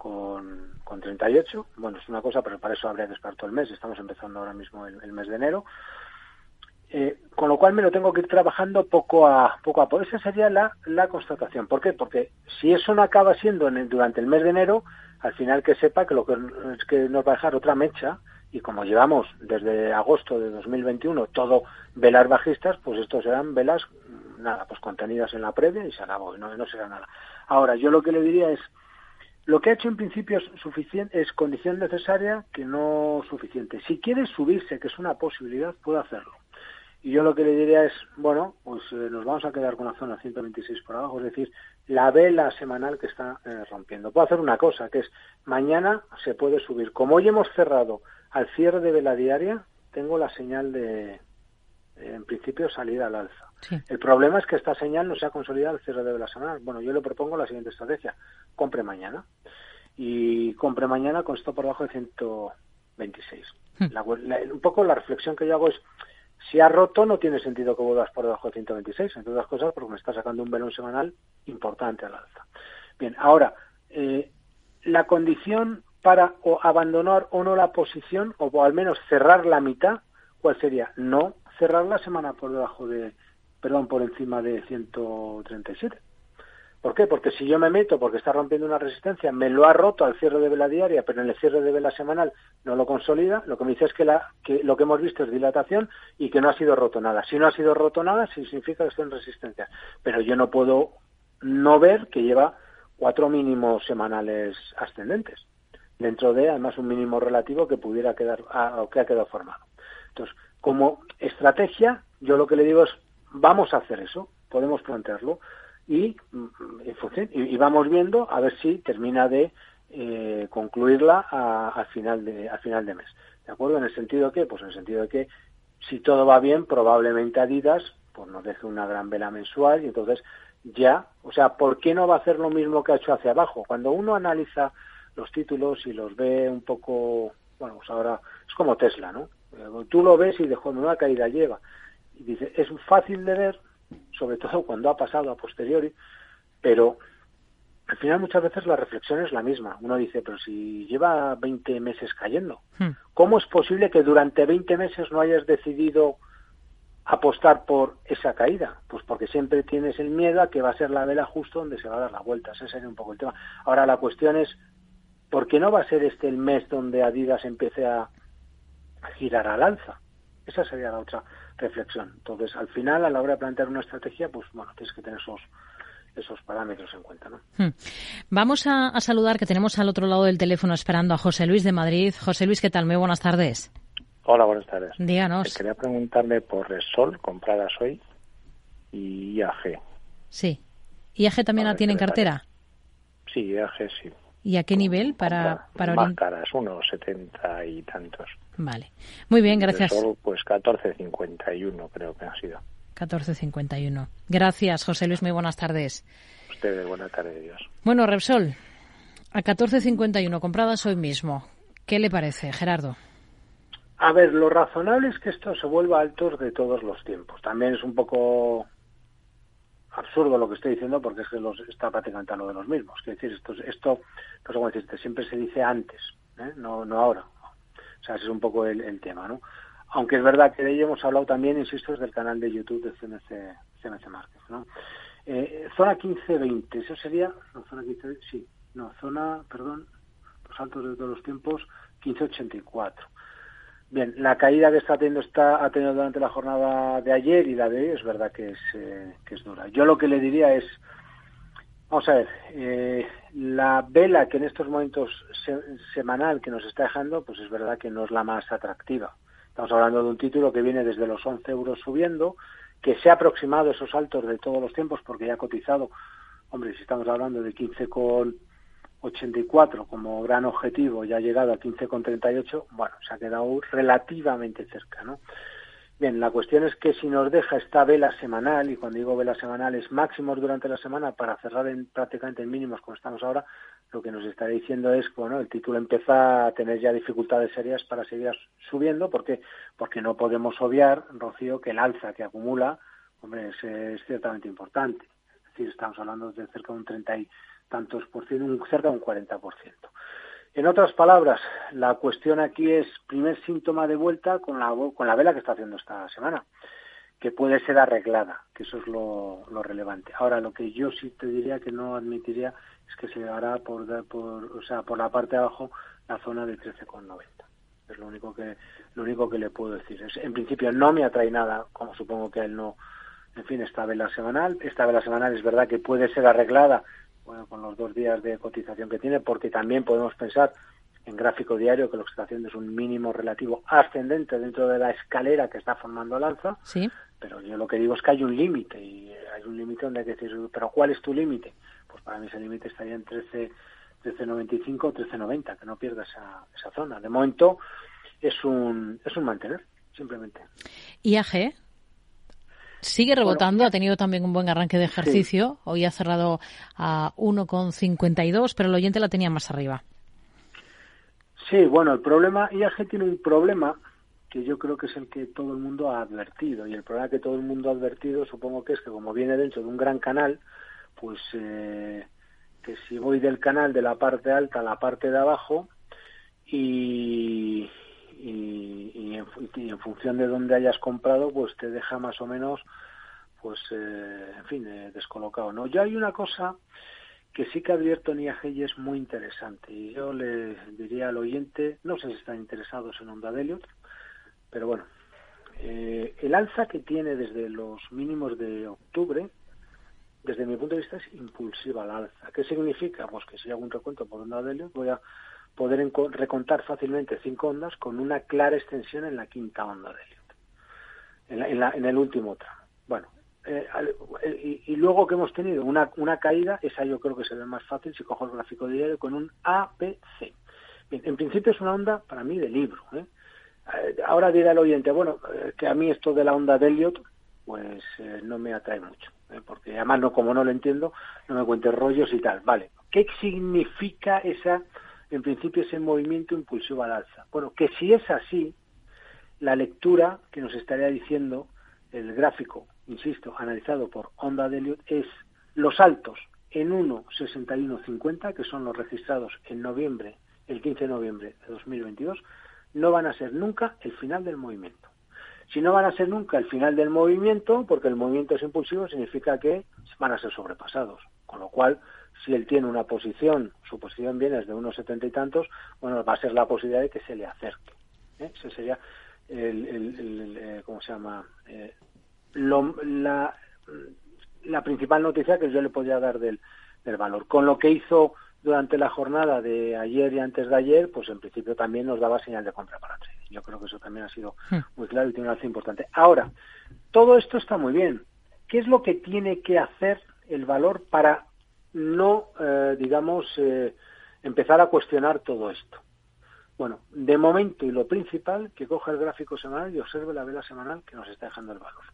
F: con, con, con 38. Bueno, es una cosa, pero para eso habría que esperar todo el mes. Estamos empezando ahora mismo el, mes de enero. Eh, con lo cual me lo tengo que ir trabajando poco a poco a poco. Esa sería la, la constatación. ¿Por qué? Porque si eso no acaba siendo en durante el mes de enero, al final que sepa que lo que es que nos va a dejar otra mecha y como llevamos desde agosto de 2021 todo velas bajistas, pues estos serán velas nada, pues contenidas en la previa y se acabó, no, no será nada. Ahora, yo lo que le diría es, lo que ha hecho en principio es, suficiente, es condición necesaria que no suficiente. Si quiere subirse, que es una posibilidad, puede hacerlo. Y yo lo que le diría es, bueno, pues eh, nos vamos a quedar con la zona 126 por abajo, es decir, la vela semanal que está eh, rompiendo. Puedo hacer una cosa, que es mañana se puede subir. Como hoy hemos cerrado al cierre de vela diaria, tengo la señal de, en principio, salida al alza. El problema es que esta señal no se ha consolidado al cierre de la semana. Bueno, yo le propongo la siguiente estrategia. Compre mañana. Y compre mañana con esto por debajo de 126. Hmm. un poco la reflexión que yo hago es, si ha roto no tiene sentido que vuelvas por debajo de 126, entre otras cosas porque me está sacando un velón semanal importante al alza. Bien, ahora, eh, la condición para abandonar o no la posición, o al menos cerrar la mitad, ¿cuál sería? No cerrar la semana por debajo de perdón, por encima de 137. ¿Por qué? Porque si yo me meto porque está rompiendo una resistencia, me lo ha roto al cierre de vela diaria, pero en el cierre de vela semanal no lo consolida, lo que me dice es que, la, que lo que hemos visto es dilatación y que no ha sido roto nada. Si no ha sido roto nada, significa que está en resistencia. Pero yo no puedo no ver que lleva cuatro mínimos semanales ascendentes, dentro de además un mínimo relativo que pudiera quedar o que ha quedado formado. Entonces, como estrategia, yo lo que le digo es vamos a hacer eso, podemos plantearlo y, mm, y, vamos viendo a ver si termina de eh, concluirla al final de al final de mes. ¿De acuerdo? En el sentido de que, pues en el sentido de que si todo va bien, probablemente Adidas pues nos deje una gran vela mensual y entonces ya, o sea, ¿por qué no va a hacer lo mismo que ha hecho hacia abajo? Cuando uno analiza los títulos y los ve un poco, bueno, pues ahora es como Tesla, ¿no? Tú lo ves y de una caída lleva y dice, es fácil de ver, sobre todo cuando ha pasado a posteriori, pero al final muchas veces la reflexión es la misma. Uno dice, pero si lleva 20 meses cayendo, hmm. ¿cómo es posible que durante 20 meses no hayas decidido apostar por esa caída? Pues porque siempre tienes el miedo a que va a ser la vela justo donde se va a dar la vuelta. Ese sería un poco el tema. Ahora la cuestión es, ¿por qué no va a ser este el mes donde Adidas empiece a girar al alza? Esa sería la otra reflexión. Entonces, al final, a la hora de plantear una estrategia, pues bueno, tienes que tener esos esos parámetros en cuenta. ¿no?
B: Hmm. Vamos a, saludar que tenemos al otro lado del teléfono esperando a José Luis de Madrid. José Luis, ¿qué tal? Muy buenas tardes.
N: Hola, buenas tardes.
B: Díganos.
N: quería preguntarle por Resol, compradas hoy, y IAG.
B: Sí. ¿IAG también la tiene en cartera?
N: Sí, IAG sí.
B: ¿Y a qué nivel para, para
N: Más caras, unos 70 y tantos.
B: Vale. Muy bien, gracias.
N: Solo, pues 14.51 creo que ha sido.
B: 14.51. Gracias, José Luis. Muy buenas tardes.
N: Ustedes, buenas tardes, Dios.
B: Bueno, Repsol. A 14.51, compradas hoy mismo. ¿Qué le parece, Gerardo?
F: A ver, lo razonable es que esto se vuelva altos de todos los tiempos. También es un poco absurdo lo que estoy diciendo porque es que los, está prácticamente a lo de los mismos. Es decir, esto, esto no sé cómo decirte, siempre se dice antes, ¿eh? no, no ahora. O sea, ese es un poco el, tema, ¿no? Aunque es verdad que de ello hemos hablado también, insisto, desde el canal de YouTube de CNC, CNC Markets, ¿no? Eh, zona 15-20, eso sería, no, zona 15, sí, no, zona, perdón, los altos de todos los tiempos, 1584. Bien, la caída que está teniendo está ha tenido durante la jornada de ayer y la de hoy es verdad que es eh, que es dura. Yo lo que le diría es, vamos a ver, eh, la vela que en estos momentos semanal que nos está dejando, pues es verdad que no es la más atractiva. Estamos hablando de un título que viene desde los 11 euros subiendo, que se ha aproximado esos altos de todos los tiempos porque ya ha cotizado, hombre, si estamos hablando de 15 con 84 como gran objetivo y ha llegado a 15,38, bueno, se ha quedado relativamente cerca, ¿no? Bien, la cuestión es que si nos deja esta vela semanal, y cuando digo vela semanal es máximos durante la semana para cerrar en, prácticamente en mínimos como estamos ahora, lo que nos está diciendo es bueno, el título empieza a tener ya dificultades serias para seguir subiendo, porque porque no podemos obviar, Rocío, que el alza que acumula, hombre, es, es ciertamente importante. Es decir, estamos hablando de cerca de un 30 y tantos por ciento, un, cerca de un 40 por ciento. En otras palabras, la cuestión aquí es primer síntoma de vuelta con la, con la vela que está haciendo esta semana, que puede ser arreglada, que eso es lo, relevante. Ahora, lo que yo sí te diría que no admitiría es que se hará por, por, o sea, por la parte de abajo la zona de 13,90. Es lo único que lo único que le puedo decir. En principio no me atrae nada, como supongo que a él no. En fin, esta vela semanal, esta vela semanal es verdad que puede ser arreglada bueno, con los dos días de cotización que tiene, porque también podemos pensar en gráfico diario que lo que está haciendo es un mínimo relativo ascendente dentro de la escalera que está formando el alza.
B: Sí.
F: Pero yo lo que digo es que hay un límite y hay un límite donde hay que decir, pero ¿cuál es tu límite? Pues para mí ese límite estaría en 13 13.95 o 13.90, que no pierda esa, esa zona. De momento es un, es un mantener, simplemente.
B: IAG, Sigue rebotando, ha tenido también un buen arranque de ejercicio. Hoy ha cerrado a 1,52, pero el oyente la tenía más arriba.
F: Sí, bueno, el problema, IAG tiene un problema que yo creo que es el que todo el mundo ha advertido. Y el problema que todo el mundo ha advertido supongo que es que como viene dentro de un gran canal, pues eh, que si voy del canal de la parte alta a la parte de abajo y, y, en, función de dónde hayas comprado, pues te deja más o menos, pues, eh, en fin, eh, descolocado. ¿no? Yo hay una cosa que sí que advierto en IAG y es muy interesante. Y yo le diría al oyente, no sé si están interesados en Onda de pero bueno, eh, el alza que tiene desde los mínimos de octubre, desde mi punto de vista, es impulsiva la alza. ¿Qué significa? Pues que si hago un recuento por Onda de voy a poder recontar fácilmente cinco ondas con una clara extensión en la quinta onda de Elliot, en, en, el último tramo. Bueno, eh, eh, y, luego que hemos tenido una, una caída, esa yo creo que se ve más fácil si cojo el gráfico diario con un APC. Bien, en principio es una onda para mí de libro. ¿eh? Ahora dirá el oyente, bueno, que a mí esto de la onda de Elliot, pues no me atrae mucho, porque además no como no lo entiendo, no me cuentes rollos y tal. Vale, ¿qué significa esa en principio ese movimiento impulsivo al alza. Bueno, que si es así, la lectura que nos estaría diciendo el gráfico, insisto, analizado por Onda de Elliot, es los altos en 1.6150, que son los registrados en noviembre, el 15 de noviembre de 2022, no van a ser nunca el final del movimiento. Si no van a ser nunca el final del movimiento, porque el movimiento es impulsivo, significa que van a ser sobrepasados. Con lo cual, si él tiene una posición, su posición viene desde unos setenta y tantos, bueno, va a ser la posibilidad de que se le acerque. ¿eh? Ese sería el, el, eh, ¿cómo se llama? Eh, la, la principal noticia que yo le podría dar del, del valor. Con lo que hizo durante la jornada de ayer y antes de ayer, pues en principio también nos daba señal de compra para trading. Yo creo que eso también ha sido hmm. muy claro y tiene un alza importante. Ahora, todo esto está muy bien. ¿Qué es lo que tiene que hacer el valor para no, eh, digamos, eh, empezar a cuestionar todo esto. Bueno, de momento y lo principal, que coja el gráfico semanal y observe la vela semanal que nos está dejando el valor.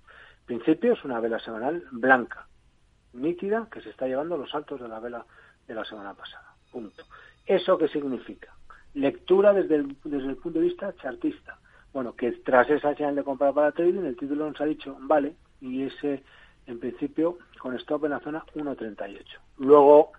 F: En principio es una vela semanal blanca, nítida, que se está llevando los saltos de la vela de la semana pasada. Punto. ¿Eso qué significa? Lectura desde el, desde el punto de vista chartista. Bueno, que tras esa señal de compra para trading, el título nos ha dicho, vale, y ese, en principio, con stop en la zona 1.38. Luego,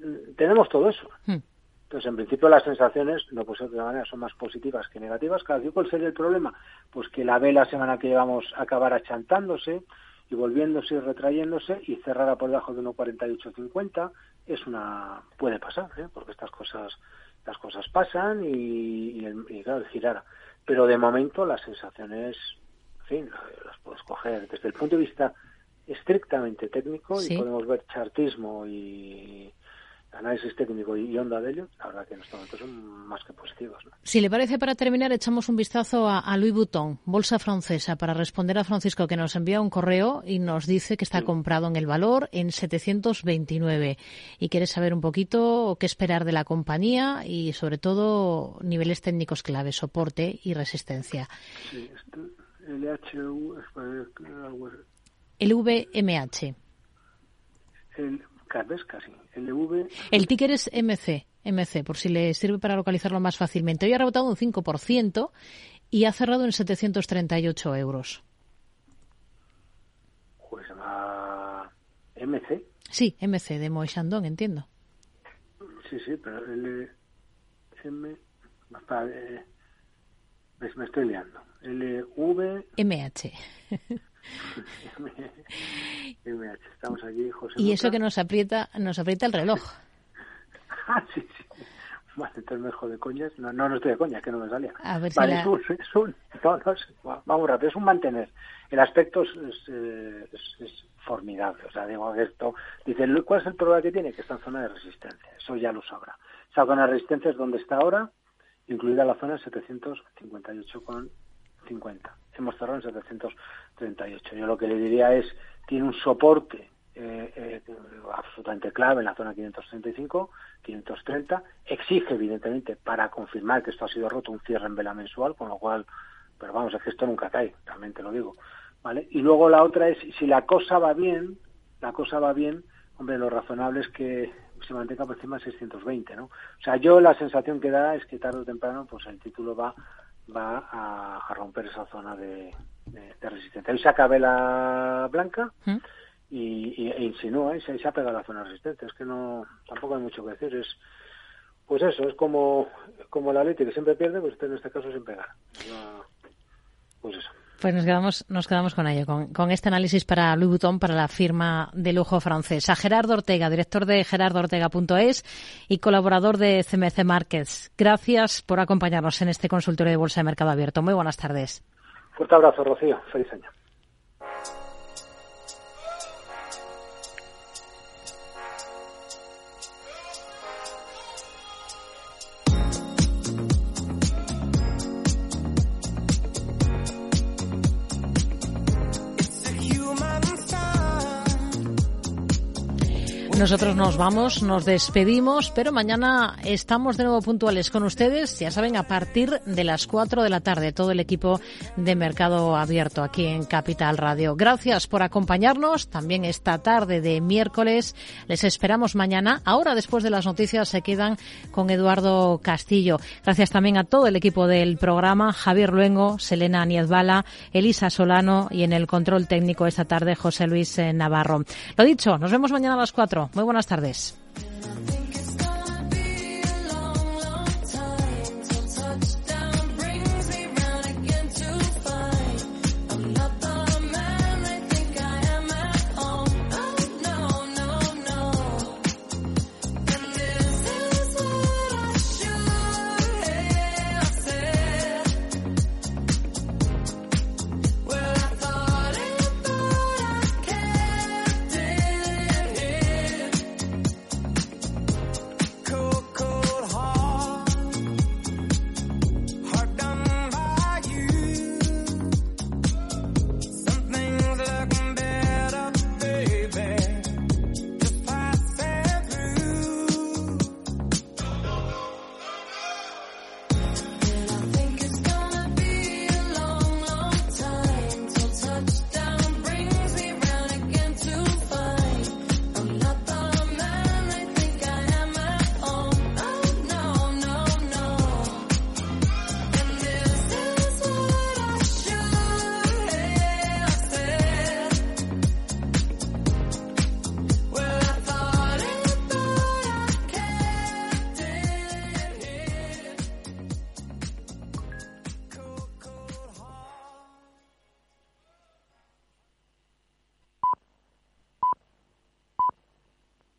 F: mm, tenemos todo eso. Hmm. Entonces, en principio, las sensaciones, no puede ser de otra manera, son más positivas que negativas. Cada ¿cuál sería el problema? Pues que la vela semana que llevamos acabar achantándose y volviéndose y retrayéndose y cerrara por debajo de 1.4850 es una puede pasar ¿eh? porque estas cosas las cosas pasan y, y, claro girara pero de momento las sensaciones en fin las puedes coger desde el punto de vista estrictamente técnico y podemos ver chartismo y análisis técnico y onda de ello, la verdad que en estos momentos son más que positivos.
B: Si le parece, para terminar, echamos un vistazo a, Louis Vuitton, bolsa francesa, para responder a Francisco, que nos envía un correo y nos dice que está comprado en el valor en 729 y quiere saber un poquito qué esperar de la compañía y, sobre todo, niveles técnicos clave, soporte y resistencia. Sí, el VMH.
F: El casi. LV.
B: El ticker es MC, MC, por si le sirve para localizarlo más fácilmente. Hoy ha rebotado un 5% y ha cerrado en 738 euros.
F: Pues a MC.
B: Sí, MC de Moe entiendo.
F: Sí, sí, pero el M. Eh, me estoy liando. LV.
B: MH.
F: Estamos aquí, José.
B: Y eso que nos aprieta, nos aprieta el reloj.
F: ah, sí, sí. Bueno, entonces me de coñas. No, no, no estoy de coña, que no me salía.
B: A ver
F: vale, si es, un, es un, no, no, vamos rápido, es un mantener. El aspecto es, es, es, formidable. O sea, digo esto, dice, ¿cuál es el problema que tiene? Que está en zona de resistencia. Eso ya lo sabrá. Esa zona de resistencia es donde está ahora, incluida la zona 758,50 hemos cerrado en 738. Yo lo que le diría es, tiene un soporte eh, eh, absolutamente clave en la zona 535, 530, exige evidentemente para confirmar que esto ha sido roto un cierre en vela mensual, con lo cual, pero vamos, es que esto nunca cae, también te lo digo. ¿vale? Y luego la otra es, si la cosa va bien, la cosa va bien, hombre, lo razonable es que se mantenga por encima de 620, ¿no? O sea, yo la sensación que da es que tarde o temprano, pues el título va va a, romper esa zona de, resistencia. Ahí saca vela blanca ¿Mm? y, e insinúa y se, se ha pegado la zona de resistencia. Es que no, tampoco hay mucho que decir. Es, pues eso, es como, como la leche que siempre pierde, pues en este caso sin pegar. Pues eso.
B: Pues nos quedamos, nos quedamos con ello, con, este análisis para Louis Vuitton, para la firma de lujo francesa. Gerardo Ortega, director de gerardoortega.es y colaborador de CMC Markets. Gracias por acompañarnos en este consultorio de Bolsa de Mercado Abierto. Muy buenas tardes.
F: Fuerte abrazo, Rocío. Feliz año.
B: Nosotros nos vamos, nos despedimos, pero mañana estamos de nuevo puntuales con ustedes, ya saben, a partir de las 4 de la tarde, todo el equipo de Mercado Abierto aquí en Capital Radio. Gracias por acompañarnos también esta tarde de miércoles. Les esperamos mañana. Ahora, después de las noticias, se quedan con Eduardo Castillo. Gracias también a todo el equipo del programa, Javier Luengo, Selena Niezbala, Elisa Solano y en el control técnico esta tarde, José Luis Navarro. Lo dicho, nos vemos mañana a las 4. Muy buenas tardes.